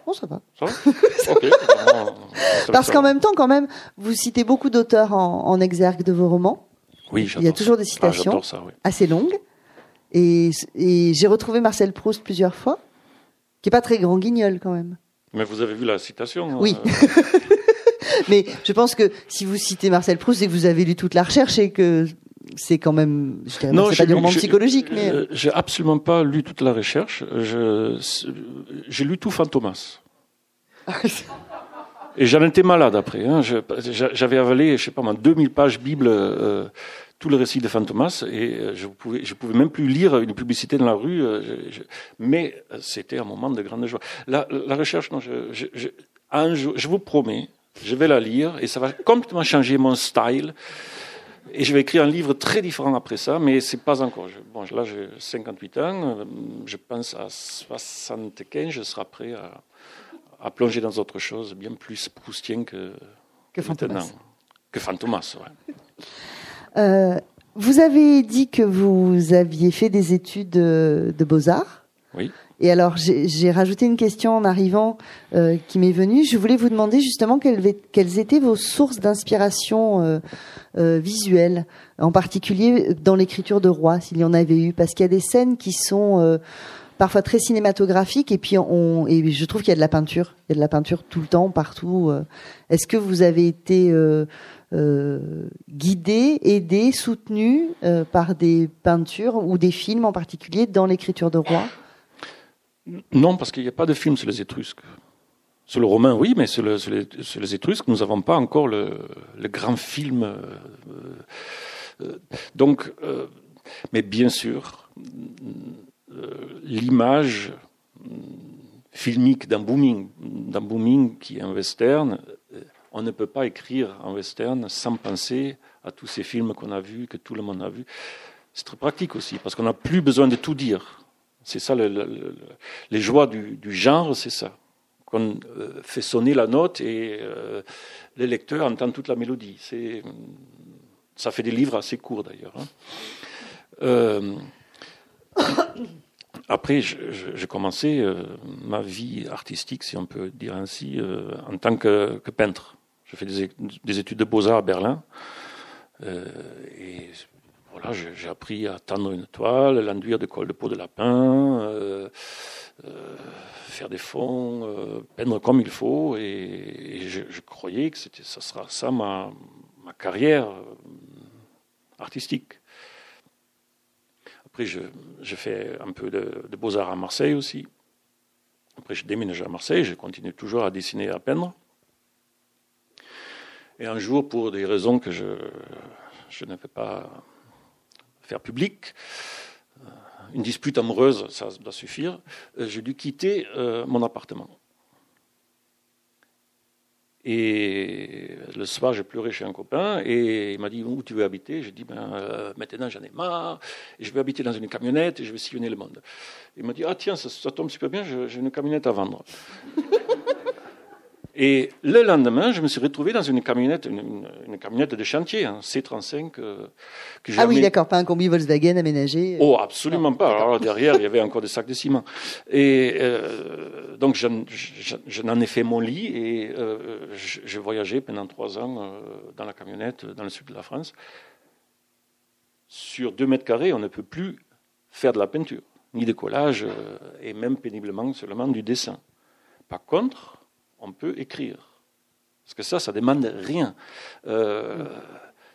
Non, ça va. Ça va Parce qu'en même temps, quand même, vous citez beaucoup d'auteurs en, exergue de vos romans. Oui, Il y a toujours des ah, citations assez longues. Et, j'ai retrouvé Marcel Proust plusieurs fois, qui est pas très grand guignol quand même. Mais vous avez vu la citation Oui. Euh. Mais je pense que si vous citez Marcel Proust, c'est que vous avez lu toute la recherche et que c'est quand même, je dirais, non, c'est pas du roman psychologique, mais euh, j'ai absolument pas lu toute la recherche. j'ai lu tout Fantomas. Et j'en étais malade après. Hein. J'avais avalé, je sais pas, 2000 pages Bible, euh, tout le récit de Fantomas, et euh, je pouvais, je pouvais même plus lire une publicité dans la rue. mais c'était un moment de grande joie. La, la recherche, non, je, un jour, je vous promets, je vais la lire et ça va complètement changer mon style. Et je vais écrire un livre très différent après ça, mais c'est pas encore. Bon, là, j'ai 58 ans. Je pense à 75, je serai prêt à, à plonger dans autre chose, bien plus proustien que, que Fantomas. Que Fantomas, ouais. Euh, vous avez dit que vous aviez fait des études de, de beaux-arts. Oui. Et alors, j'ai rajouté une question en arrivant euh, qui m'est venue. Je voulais vous demander justement quelles, quelles étaient vos sources d'inspiration euh, euh, visuelle, en particulier dans l'écriture de Roi, s'il y en avait eu, parce qu'il y a des scènes qui sont euh, parfois très cinématographiques et puis on, et je trouve qu'il y a de la peinture, il y a de la peinture tout le temps, partout. Euh. Est-ce que vous avez été guidé, aidé, soutenu par des peintures ou des films en particulier dans l'écriture de Roi non, parce qu'il n'y a pas de film sur les Étrusques. Sur le romain, oui, mais sur, les, Étrusques, nous n'avons pas encore le, grand film. Euh, euh, donc, euh, mais bien sûr, l'image filmique d'un booming, d'un booming qui est un western, on ne peut pas écrire un western sans penser à tous ces films qu'on a vus, que tout le monde a vus. C'est très pratique aussi, parce qu'on n'a plus besoin de tout dire. C'est ça, les joies du, genre, c'est ça. Qu'on euh, fait sonner la note et euh, les lecteurs entendent toute la mélodie. C'est, ça fait des livres assez courts d'ailleurs. Hein. Euh, après, j'ai commencé ma vie artistique, si on peut dire ainsi, en tant que, peintre. J'ai fait des, des, études de beaux-arts à Berlin. et voilà, j'ai appris à tendre une toile, l'enduire de colle de peau de lapin, euh, euh, faire des fonds, euh, peindre comme il faut, et, je, croyais que ça sera ça ma, carrière artistique. Après, je, fais un peu de, de beaux-arts à Marseille aussi. Après, je déménage à Marseille, je continue toujours à dessiner et à peindre. Et un jour, pour des raisons que je, je ne vais pas publiques, euh, une dispute amoureuse, ça doit suffire, euh, j'ai dû quitter euh, mon appartement. Et le soir, j'ai pleuré chez un copain et il m'a dit Où tu veux habiter? J'ai dit ben, Maintenant, j'en ai marre. Et je vais habiter dans une camionnette et je vais sillonner le monde. Il m'a dit Ah, tiens, ça tombe super bien, j'ai une camionnette à vendre. Et le lendemain, je me suis retrouvé dans une camionnette, une, une camionnette de chantier, un C35. Euh, que ah oui, d'accord, pas un combi Volkswagen aménagé. Euh. Oh, absolument pas. Alors derrière, il y avait encore des sacs de ciment. Et euh, donc, je, je, je n'en ai fait mon lit et euh, j'ai voyagé pendant trois ans euh, dans la camionnette dans le sud de la France. Sur deux mètres carrés, on ne peut plus faire de la peinture, ni de collage, et même péniblement seulement du dessin. Par contre, on peut écrire. Parce que ça, ça demande rien. Euh,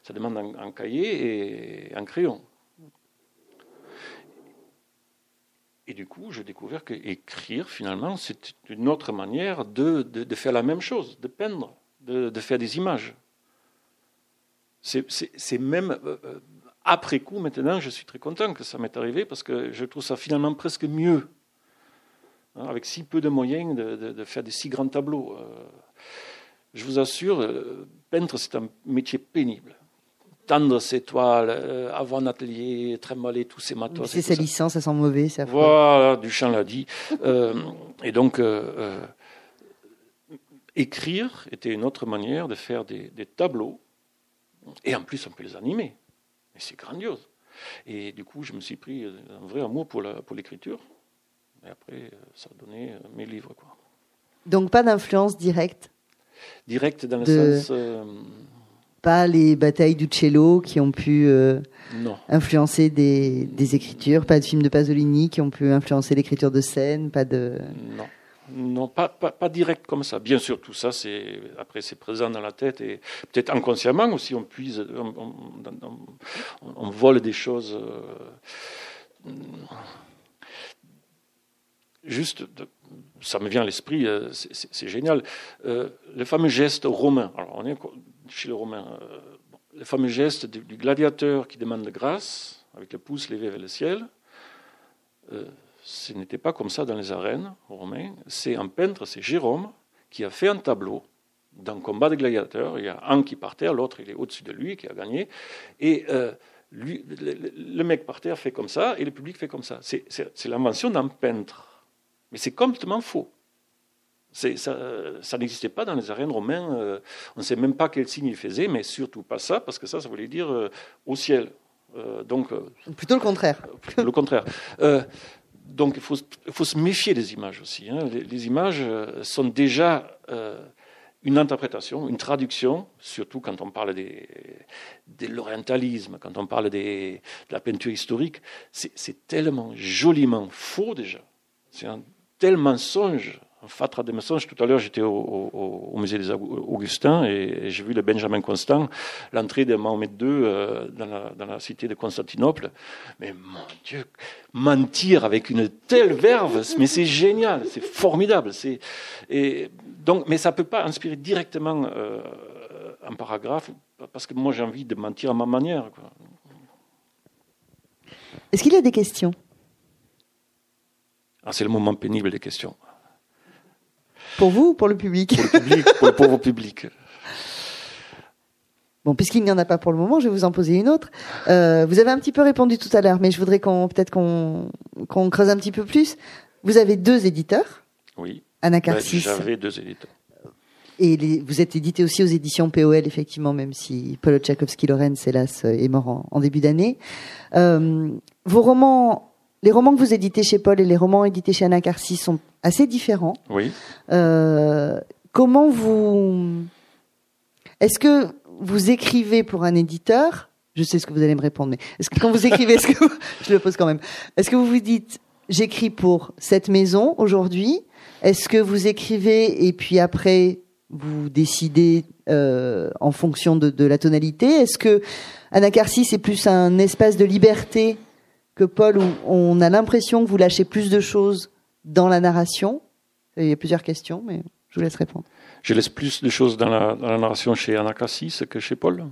ça demande un, cahier et un crayon. Et du coup, j'ai découvert qu'écrire, finalement, c'est une autre manière de, faire la même chose, de peindre, de, faire des images. C'est même, euh, après coup, maintenant, je suis très content que ça m'est arrivé parce que je trouve ça finalement presque mieux hein, avec si peu de moyens, de, de, de, faire des si grands tableaux. Euh, je vous assure, euh, peintre, c'est un métier pénible. Tendre ses toiles, euh, avoir un atelier, trémoler tous ses matos. C'est sa licence, ça sent mauvais, ça. Voilà, Duchamp l'a dit. euh, et donc, euh, écrire était une autre manière de faire des, des, tableaux. Et en plus, on peut les animer. Et c'est grandiose. Et du coup, je me suis pris un vrai amour pour l'écriture. Pour et après, ça a donné mes livres. Quoi. Donc pas d'influence directe Directe dans le de... sens... Euh... Pas les batailles du cello qui ont pu euh, influencer des, des, écritures, pas de films de Pasolini qui ont pu influencer l'écriture de scène, pas de... Non. Non, pas, pas, pas, direct comme ça. Bien sûr, tout ça, c'est après c'est présent dans la tête et peut-être inconsciemment aussi, on puise, on, on, on, on vole des choses. Euh, juste, ça me vient à l'esprit, euh, c'est génial, euh, le fameux geste romain. Alors, on est chez le romain. Euh, le fameux geste du, gladiateur qui demande grâce, avec le pouce levé vers le ciel. Ce n'était pas comme ça dans les arènes romaines. C'est un peintre, c'est Jérôme, qui a fait un tableau d'un combat de gladiateurs. Il y a un qui part terre, l'autre il est au-dessus de lui, qui a gagné. Et lui, le, mec par terre fait comme ça, et le public fait comme ça. C'est l'invention d'un peintre. Mais c'est complètement faux. Ça, ça n'existait pas dans les arènes romaines. Euh, on ne sait même pas quel signe il faisait, mais surtout pas ça, parce que ça, ça voulait dire euh, au ciel. Euh, donc, Plutôt le contraire. le contraire. donc il faut, se méfier des images aussi. Hein. Les, les, images sont déjà une interprétation, une traduction, surtout quand on parle des, de l'orientalisme, quand on parle des, de la peinture historique. C'est tellement joliment faux déjà. C'est un tel mensonge, un fatras de mensonges. Tout à l'heure, j'étais au, musée des Augustins et, j'ai vu le Benjamin Constant, l'entrée de Mahomet II euh, dans, la, cité de Constantinople. Mais mon Dieu, mentir avec une telle verve, mais c'est génial, c'est formidable. Donc, mais ça ne peut pas inspirer directement euh, un paragraphe, parce que moi j'ai envie de mentir à ma manière. Est-ce qu'il y a des questions? Ah, c'est le moment pénible des questions. Pour vous ou pour le public Pour le public, pour le pauvre public. Bon, puisqu'il n'y en a pas pour le moment, je vais vous en poser une autre. Euh, vous avez un petit peu répondu tout à l'heure, mais je voudrais qu'on peut-être qu'on qu'on creuse un petit peu plus. Vous avez deux éditeurs. Oui. Anacarsis. Ben, J'avais deux éditeurs. Et les, vous êtes édité aussi aux éditions POL, effectivement, même si Paul Tchaikovsky-Lorenz, hélas, est mort en, en début d'année. Euh, vos romans les romans que vous éditez chez Paul et les romans édités chez Anacarsis sont assez différents. Oui. Euh, comment vous. Est-ce que vous écrivez pour un éditeur? Je sais ce que vous allez me répondre, mais est-ce que quand vous écrivez, est-ce que vous... je le pose quand même. Est-ce que vous vous dites j'écris pour cette maison aujourd'hui? Est-ce que vous écrivez et puis après vous décidez euh, en fonction de, de la tonalité? Est-ce que Anacarsis est plus un espace de liberté que Paul, où on a l'impression que vous lâchez plus de choses dans la narration Il y a plusieurs questions, mais je vous laisse répondre. Je laisse plus de choses dans la, narration chez Anacassis que chez Paul.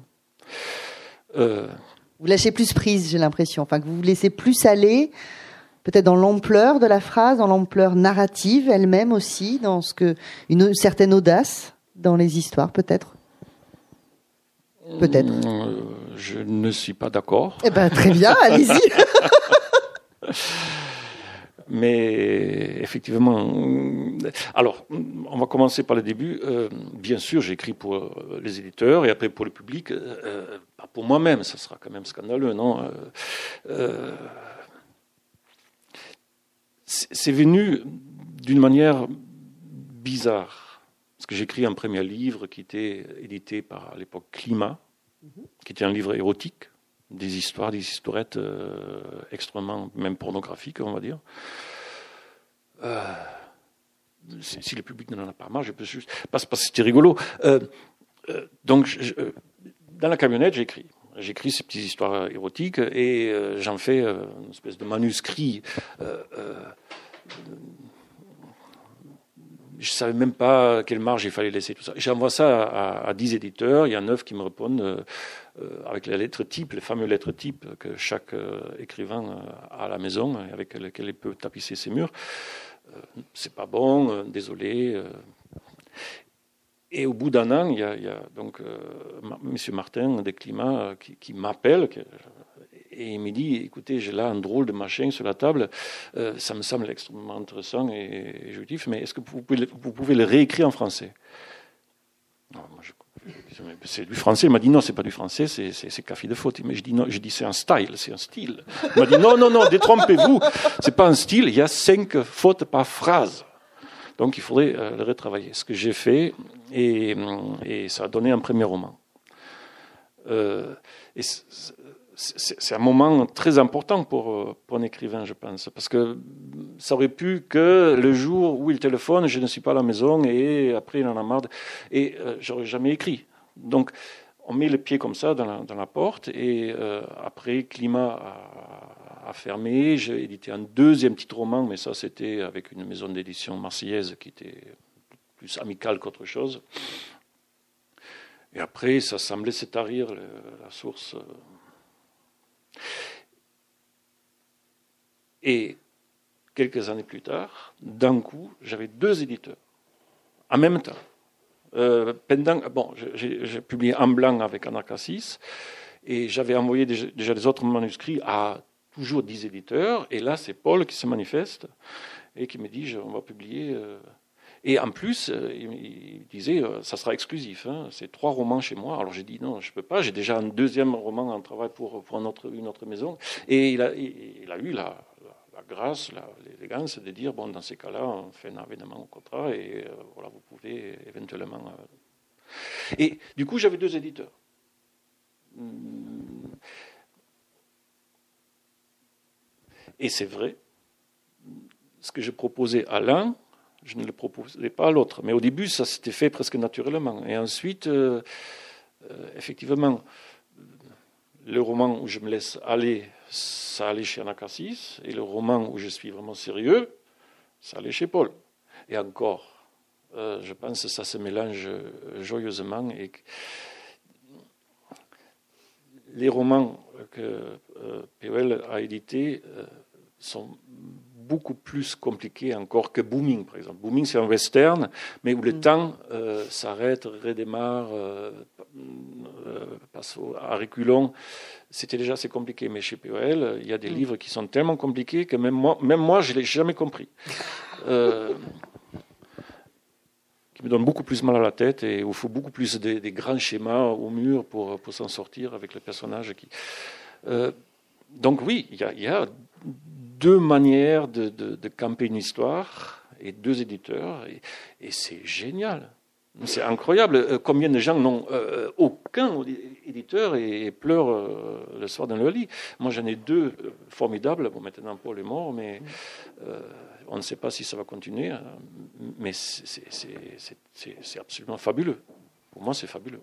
Euh, vous lâchez plus prise, j'ai l'impression. Enfin, que vous vous laissez plus aller, peut-être dans l'ampleur de la phrase, dans l'ampleur narrative elle-même aussi, dans ce que une certaine audace dans les histoires, peut-être? Peut-être. Euh, je ne suis pas d'accord. Eh ben, très bien, allez-y. Mais effectivement, alors, on va commencer par le début. Euh, bien sûr, j'écris pour euh, les éditeurs et après pour le public. Euh, pas pour moi-même, ça sera quand même scandaleux, non C'est venu d'une manière bizarre. Parce que j'écris un premier livre qui était édité par à l'époque Climat, qui était un livre érotique des histoires, des historettes euh, extrêmement, même pornographiques, on va dire. Euh, si, le public n'en a pas marre, je peux juste. Parce, que c'était rigolo. Euh, donc, dans la camionnette, j'écris. J'écris ces petites histoires érotiques et j'en fais une espèce de manuscrit je ne savais même pas quelle marge il fallait laisser tout ça. J'envoie ça à, à, 10 éditeurs, il y a 9 qui me répondent avec les lettres types, les fameuses lettres types que chaque euh, écrivain a à la maison, avec lesquelles il peut tapisser ses murs. c'est pas bon, désolé. Et au bout d'un an, il y a, donc M. Martin des Climats qui, m'appelle, et il me dit, écoutez, j'ai là un drôle de machin sur la table, euh, ça me semble extrêmement intéressant et, joutif, mais est-ce que vous pouvez, vous pouvez, le réécrire en français? C'est du français. Il m'a dit non, c'est pas du français, c'est café de faute. Mais je dis non, je dis c'est un style, c'est un style. Il m'a dit non, non, non, détrompez-vous, c'est pas un style. Il y a cinq fautes par phrase. Donc il faudrait euh, le retravailler. Ce que j'ai fait et, et, ça a donné un premier roman. Euh, et c'est un moment très important pour, pour, un écrivain, je pense, parce que ça aurait pu que le jour où il téléphone, je ne suis pas à la maison et après il en a marre, et euh, j'aurais jamais écrit. Donc on met le pied comme ça dans la, porte et euh, après Climat a, fermé, j'ai édité un deuxième petit roman, mais ça c'était avec une maison d'édition marseillaise qui était plus amicale qu'autre chose. Et après, ça semblait se tarir, la source. Et quelques années plus tard, d'un coup, j'avais deux éditeurs, en même temps. Euh, pendant, bon, j'ai publié en blanc avec Anarchassis, et j'avais envoyé déjà, des autres manuscrits à toujours dix éditeurs, et là, c'est Paul qui se manifeste et qui me dit on va publier. Euh, et en plus, euh, il, disait, euh, ça sera exclusif. Hein, c'est trois romans chez moi. Alors j'ai dit non, je peux pas. J'ai déjà un deuxième roman en travail pour, pour une autre maison. Et il a, il, a eu la, grâce, l'élégance de dire bon, dans ces cas-là, on fait un événement au contrat et euh, voilà, vous pouvez éventuellement. Et du coup, j'avais deux éditeurs. Et c'est vrai, ce que je proposais à l'un, je ne le proposais pas à l'autre. Mais au début, ça s'était fait presque naturellement. Et ensuite, euh, euh, effectivement, le roman où je me laisse aller, ça allait chez Anacassis. Et le roman où je suis vraiment sérieux, ça allait chez Paul. Et encore, euh, je pense que ça se mélange joyeusement. Et les romans que POL a édités sont beaucoup plus compliqué encore que Booming, par exemple. Booming, c'est un western, mais où le mm. temps euh, s'arrête, redémarre, euh, euh, passe à reculons. C'était déjà assez compliqué. Mais chez POL, il y a des mm. livres qui sont tellement compliqués que même moi, même moi je ne l'ai jamais compris. qui me donnent beaucoup plus mal à la tête et où il faut beaucoup plus des, grands schémas au mur pour, pour s'en sortir avec les personnages qui. donc oui, il y a, y a deux manières de, de, camper une histoire et deux éditeurs, et, c'est génial. C'est incroyable. Euh, combien de gens n'ont euh, aucun éditeur et, pleurent euh, le soir dans leur lit. Moi, j'en ai deux formidables. Bon, maintenant, Paul est mort, mais on ne sait pas si ça va continuer. Hein. Mais c'est absolument fabuleux. Pour moi, c'est fabuleux.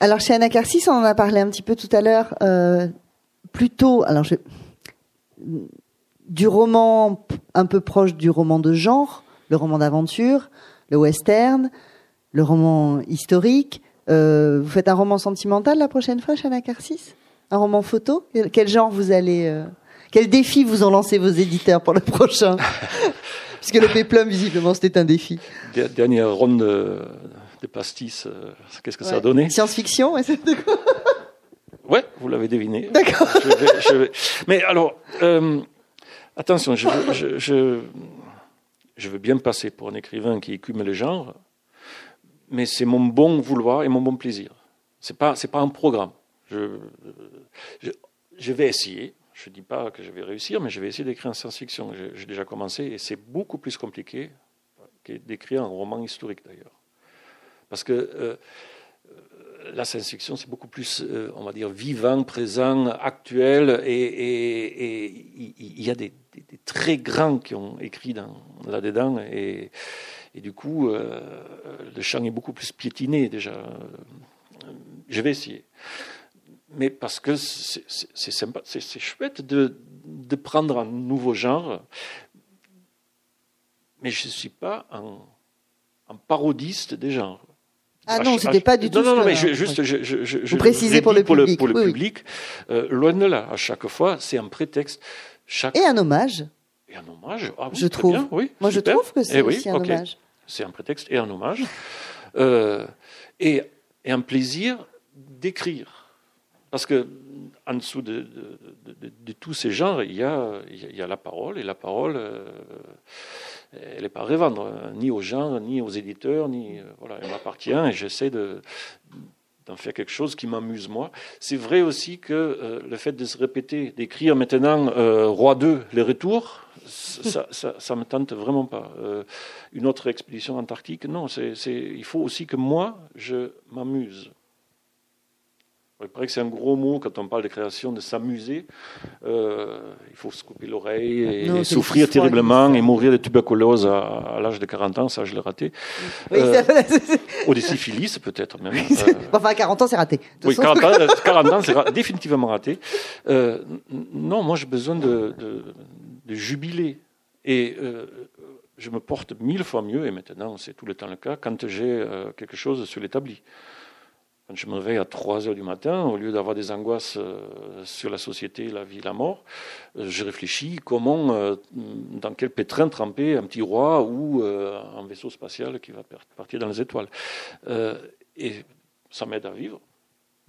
Alors, chez Anacarsis, on en a parlé un petit peu tout à l'heure. plutôt, alors je du roman un peu proche du roman de genre, le roman d'aventure, le western, le roman historique. Euh, vous faites un roman sentimental la prochaine fois, Chana Carcis Un roman photo? Quel genre vous allez euh, Quel défi vous ont lancé vos éditeurs pour le prochain? Puisque le péplum, visiblement, c'était un défi. Dernière ronde de, pastis, euh, qu'est-ce que ça a donné? Science-fiction Ouais, vous l'avez deviné. D'accord. Mais alors, attention, je, veux bien passer pour un écrivain qui écume les genres, mais c'est mon bon vouloir et mon bon plaisir. Pas c'est pas un programme. Je, vais essayer. Je dis pas que je vais réussir, mais je vais essayer d'écrire en science-fiction. J'ai déjà commencé et c'est beaucoup plus compliqué que d'écrire un roman historique d'ailleurs, parce que euh, la science-fiction, c'est beaucoup plus, euh, on va dire, vivant, présent, actuel, et il y a des, très grands qui ont écrit là-dedans, et, du coup, euh, le champ est beaucoup plus piétiné déjà. Je vais essayer. Mais parce que c'est sympa, c'est chouette de, prendre un nouveau genre, mais je ne suis pas un, un parodiste des genres. Ah non, c'était pas du tout. Non, non, mais juste, je, je, je, Vous précisez pour le public. Pour le, public, euh, loin de là. À chaque fois, c'est un prétexte. Chaque... Et un hommage. Et un hommage. Ah, je trouve. Bien, oui, Moi, je trouve que c'est eh aussi un hommage. C'est un prétexte et un hommage. Euh, et, et, un plaisir d'écrire. Parce que en dessous de, tous ces genres, il y, a, la parole, et la parole, euh, elle n'est pas à revendre, hein, ni aux gens, ni aux éditeurs, ni euh, voilà, elle m'appartient et j'essaie de d'en faire quelque chose qui m'amuse moi. C'est vrai aussi que euh, le fait de se répéter, d'écrire maintenant Roi 2, les retours, ça, ça, me tente vraiment pas. une autre expédition antarctique, non, il faut aussi que moi, je m'amuse. Il paraît que c'est un gros mot quand on parle de création, de s'amuser. Euh, il faut se couper l'oreille et, souffrir terriblement et mourir de tuberculose à, l'âge de 40 ans, ça je l'ai raté. Oui, euh, ou de syphilis peut-être même. Euh, enfin, 40 ans c'est raté. Oui, 40 ans, 40 ans c'est définitivement raté. Euh, non, moi j'ai besoin de, de, de, jubiler. Et euh, je me porte mille fois mieux, et maintenant c'est tout le temps le cas, quand j'ai quelque chose sur l'établi. Quand je me réveille à 3 heures du matin, au lieu d'avoir des angoisses euh, sur la société, la vie, la mort, euh, je réfléchis comment, euh, dans quel pétrin tremper un petit roi ou un vaisseau spatial qui va partir dans les étoiles. et ça m'aide à vivre.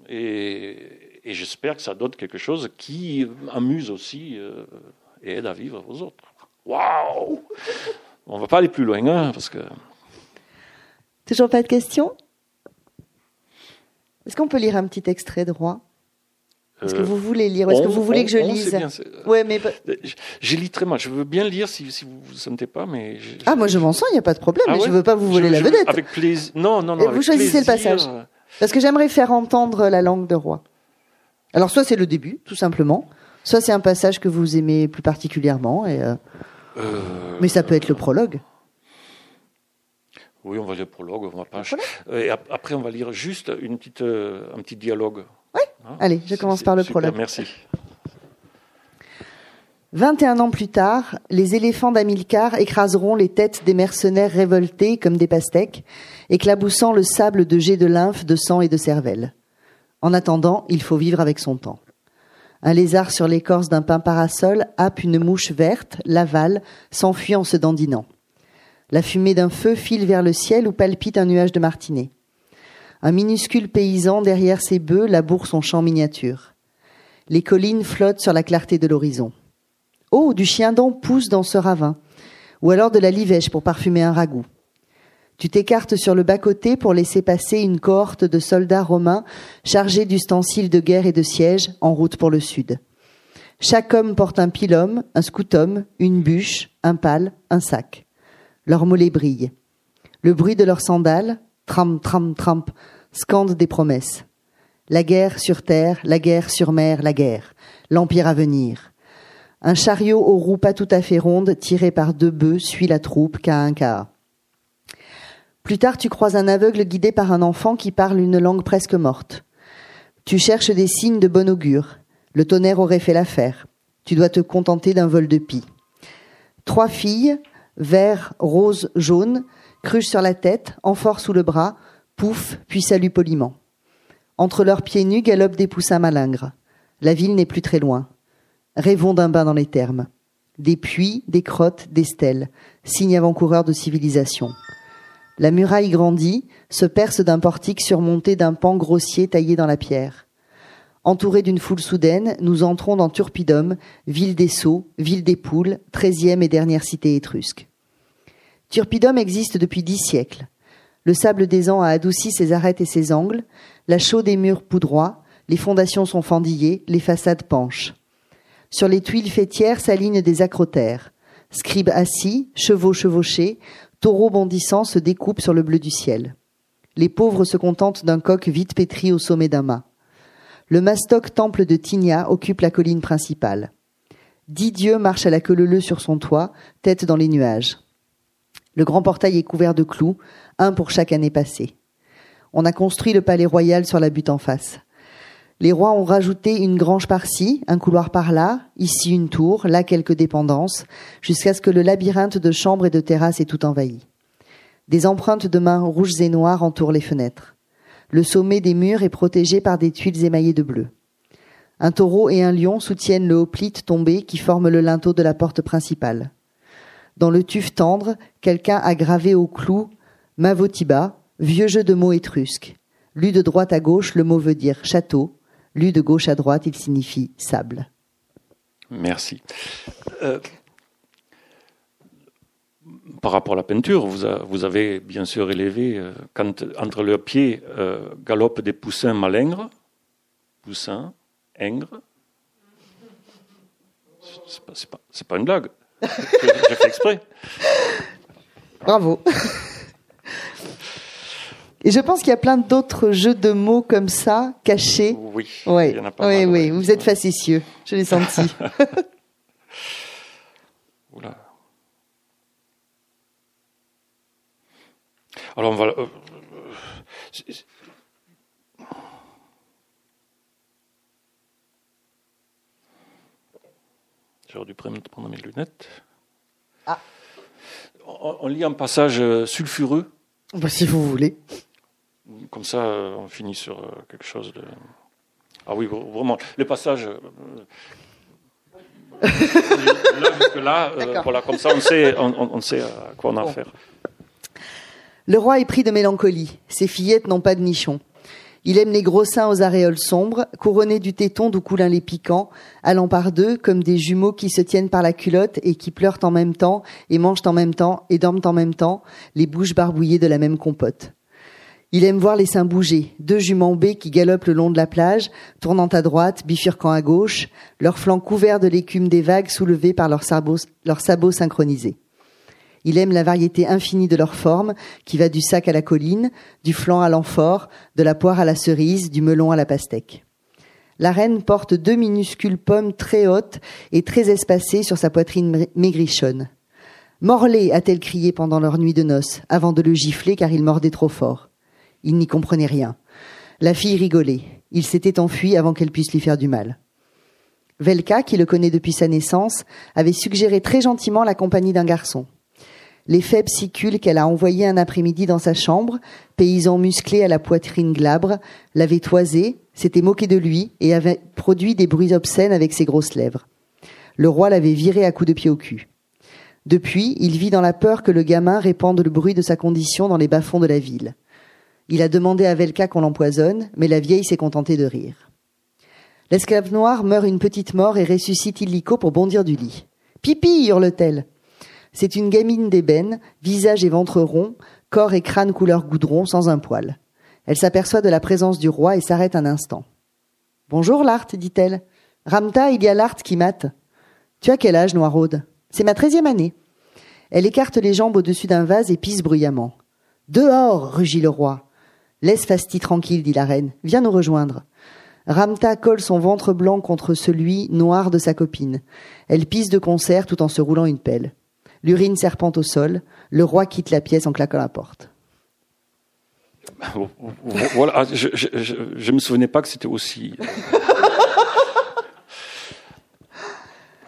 Et, j'espère que ça donne quelque chose qui amuse aussi et aide à vivre aux autres. Waouh On ne va pas aller plus loin, hein, parce que. Toujours pas de questions? Est-ce qu'on peut lire un petit extrait de Roi Est-ce que euh, vous voulez lire Est-ce que vous voulez que je lise? Ouais, mais je, lis très mal. Je veux bien lire si, si vous ne sentez pas, mais ah moi je m'en sens, il n'y a pas de problème. Ah mais je veux pas vous voler la vedette. Avec plaisir. Non, non, non. Vous choisissez le passage parce que j'aimerais faire entendre la langue de Roi. Alors soit c'est le début, tout simplement, soit c'est un passage que vous aimez plus particulièrement, et euh, euh... mais ça peut être le prologue. Oui, on va lire le prologue, on va pas. Et après, on va lire juste une petite, euh, un petit dialogue. Oui. Hein Allez, je commence par le prologue. Merci. 21 ans plus tard, les éléphants d'Amilcar écraseront les têtes des mercenaires révoltés comme des pastèques, éclaboussant le sable de jets de lymphe, de sang et de cervelle. En attendant, il faut vivre avec son temps. Un lézard sur l'écorce d'un pin parasol happe une mouche verte, l'avale, s'enfuit en se dandinant. La fumée d'un feu file vers le ciel où palpite un nuage de martinet. Un minuscule paysan derrière ses bœufs laboure son champ miniature. Les collines flottent sur la clarté de l'horizon. Oh, du chien dent pousse dans ce ravin, ou alors de la livèche pour parfumer un ragoût. Tu t'écartes sur le bas-côté pour laisser passer une cohorte de soldats romains chargés d'ustensiles de guerre et de siège en route pour le sud. Chaque homme porte un pilum, un scutum, une bûche, un pal, un sac leurs mollets brillent. Le bruit de leurs sandales, tram, tram, tramp, scande des promesses. La guerre sur terre, la guerre sur mer, la guerre. L'empire à venir. Un chariot aux roues pas tout à fait rondes, tiré par deux bœufs, suit la troupe qu'à un cas. Plus tard, tu croises un aveugle guidé par un enfant qui parle une langue presque morte. Tu cherches des signes de bon augure. Le tonnerre aurait fait l'affaire. tu dois te contenter d'un vol de pie. Trois filles, vert, rose, jaune, cruche sur la tête, amphore sous le bras, pouf, puis salut poliment. Entre leurs pieds nus galopent des poussins malingres. La ville n'est plus très loin. Rêvons d'un bain dans les thermes. Des puits, des crottes, des stèles, signe avant-coureur de civilisation. La muraille grandit, se perce d'un portique surmonté d'un pan grossier taillé dans la pierre. Entourés d'une foule soudaine, nous entrons dans Turpidum, ville des sceaux, ville des poules, treizième et dernière cité étrusque. Turpidum existe depuis dix siècles. Le sable des ans a adouci ses arêtes et ses angles, la chaux des murs poudroie, les fondations sont fendillées, les façades penchent. Sur les tuiles fêtières s'alignent des acrotères. Scribes assis, chevaux chevauchés, taureaux bondissants se découpent sur le bleu du ciel. Les pauvres se contentent d'un coq vite pétri au sommet d'un mât. Le mastoc temple de Tigna occupe la colline principale. Dix dieux marchent à la queue leu sur son toit, tête dans les nuages. Le grand portail est couvert de clous, un pour chaque année passée. On a construit le palais royal sur la butte en face. Les rois ont rajouté une grange par-ci, un couloir par-là, ici une tour, là quelques dépendances, jusqu'à ce que le labyrinthe de chambres et de terrasses ait tout envahi. Des empreintes de mains rouges et noires entourent les fenêtres. Le sommet des murs est protégé par des tuiles émaillées de bleu. Un taureau et un lion soutiennent le hoplite tombé qui forme le linteau de la porte principale. Dans le tuf tendre, quelqu'un a gravé au clou Mavotiba, vieux jeu de mots étrusques. Lu de droite à gauche, le mot veut dire château. Lu de gauche à droite, il signifie sable. Merci. Euh, par rapport à la peinture, vous, avez bien sûr élevé, euh, quand entre leurs pieds euh, galopent des poussins malingres, poussins, aingres. C'est pas, pas, pas, une blague. J'ai fait exprès. Bravo. Et je pense qu'il y a plein d'autres jeux de mots comme ça, cachés. Oui, il y en a pas oui, oui. Vous êtes facétieux, je l'ai senti. Alors on va. Euh, J'aurais dû prendre mes lunettes. Ah. On, lit un passage euh, sulfureux. Bah, si vous voulez. Comme ça, euh, on finit sur quelque chose de. Ah oui, vraiment. Le passage. là, jusque là, voilà, comme ça, on sait, on, sait à quoi on a affaire. Le roi est pris de mélancolie. Ses fillettes n'ont pas de nichon. Il aime les gros seins aux aréoles sombres, couronnés du téton d'où coulent un lait piquant, allant par deux comme des jumeaux qui se tiennent par la culotte et qui pleurent en même temps, et mangent en même temps, et dorment en même temps, les bouches barbouillées de la même compote. Il aime voir les seins bouger, deux juments baies qui galopent le long de la plage, tournant à droite, bifurquant à gauche, leurs flancs couverts de l'écume des vagues soulevées par leurs sabots synchronisés. Il aime la variété infinie de leurs formes, qui va du sac à la colline, du flanc à l'amphore, de la poire à la cerise, du melon à la pastèque. La reine porte deux minuscules pommes très hautes et très espacées sur sa poitrine maigrichonne. Morlaix a-t-elle crié pendant leur nuit de noces, avant de le gifler car il mordait trop fort. Il n'y comprenait rien. La fille rigolait. Il s'était enfui avant qu'elle puisse lui faire du mal. Velka, qui le connaît depuis sa naissance, avait suggéré très gentiment la compagnie d'un garçon les faibles sicules qu'elle a envoyés un après-midi dans sa chambre, paysan musclé à la poitrine glabre, l'avait toisé, s'était moqué de lui et avait produit des bruits obscènes avec ses grosses lèvres. Le roi l'avait viré à coups de pied au cul. Depuis, il vit dans la peur que le gamin répande le bruit de sa condition dans les bas-fonds de la ville. Il a demandé à Velka qu'on l'empoisonne, mais la vieille s'est contentée de rire. L'esclave noir meurt une petite mort et ressuscite illico pour bondir du lit. Pipi hurle-t-elle. C'est une gamine d'ébène, visage et ventre rond, corps et crâne couleur goudron, sans un poil. Elle s'aperçoit de la présence du roi et s'arrête un instant. Bonjour, Lart, dit-elle. Ramta, il y a Lart qui mate. Tu as quel âge, Noiraude? C'est ma treizième année. Elle écarte les jambes au-dessus d'un vase et pisse bruyamment. Dehors, rugit le roi. Laisse Fasti tranquille, dit la reine. Viens nous rejoindre. Ramta colle son ventre blanc contre celui noir de sa copine. Elle pisse de concert tout en se roulant une pelle. L'urine serpente au sol. Le roi quitte la pièce en claquant la porte. Voilà, ah, je, je, me souvenais pas que c'était aussi.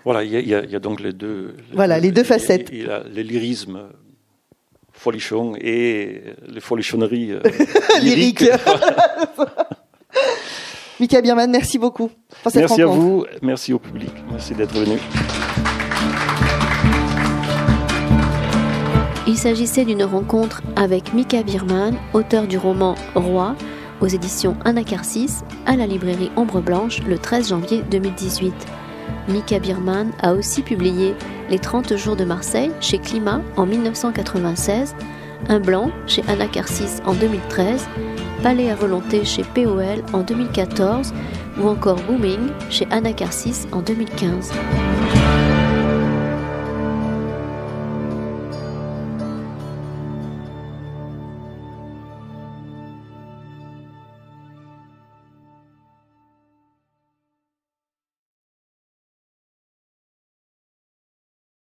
Voilà, il y, a donc les deux. voilà, les deux facettes. Il y a les lyrismes folichons et les folichonneries euh, lyriques. Mika Bierman, merci beaucoup pour cette Merci à vous, merci au public, merci d'être venu. Il s'agissait d'une rencontre avec Mika Bierman, auteur du roman Roi, aux éditions Anacarsis, à la librairie Ombre Blanche, le 13 janvier 2018. Mika Bierman a aussi publié Les 30 jours de Marseille chez Climat en 1996, Un blanc chez Anacarsis en 2013, Palais à volonté chez POL en 2014 ou encore Booming chez Anacarsis en 2015.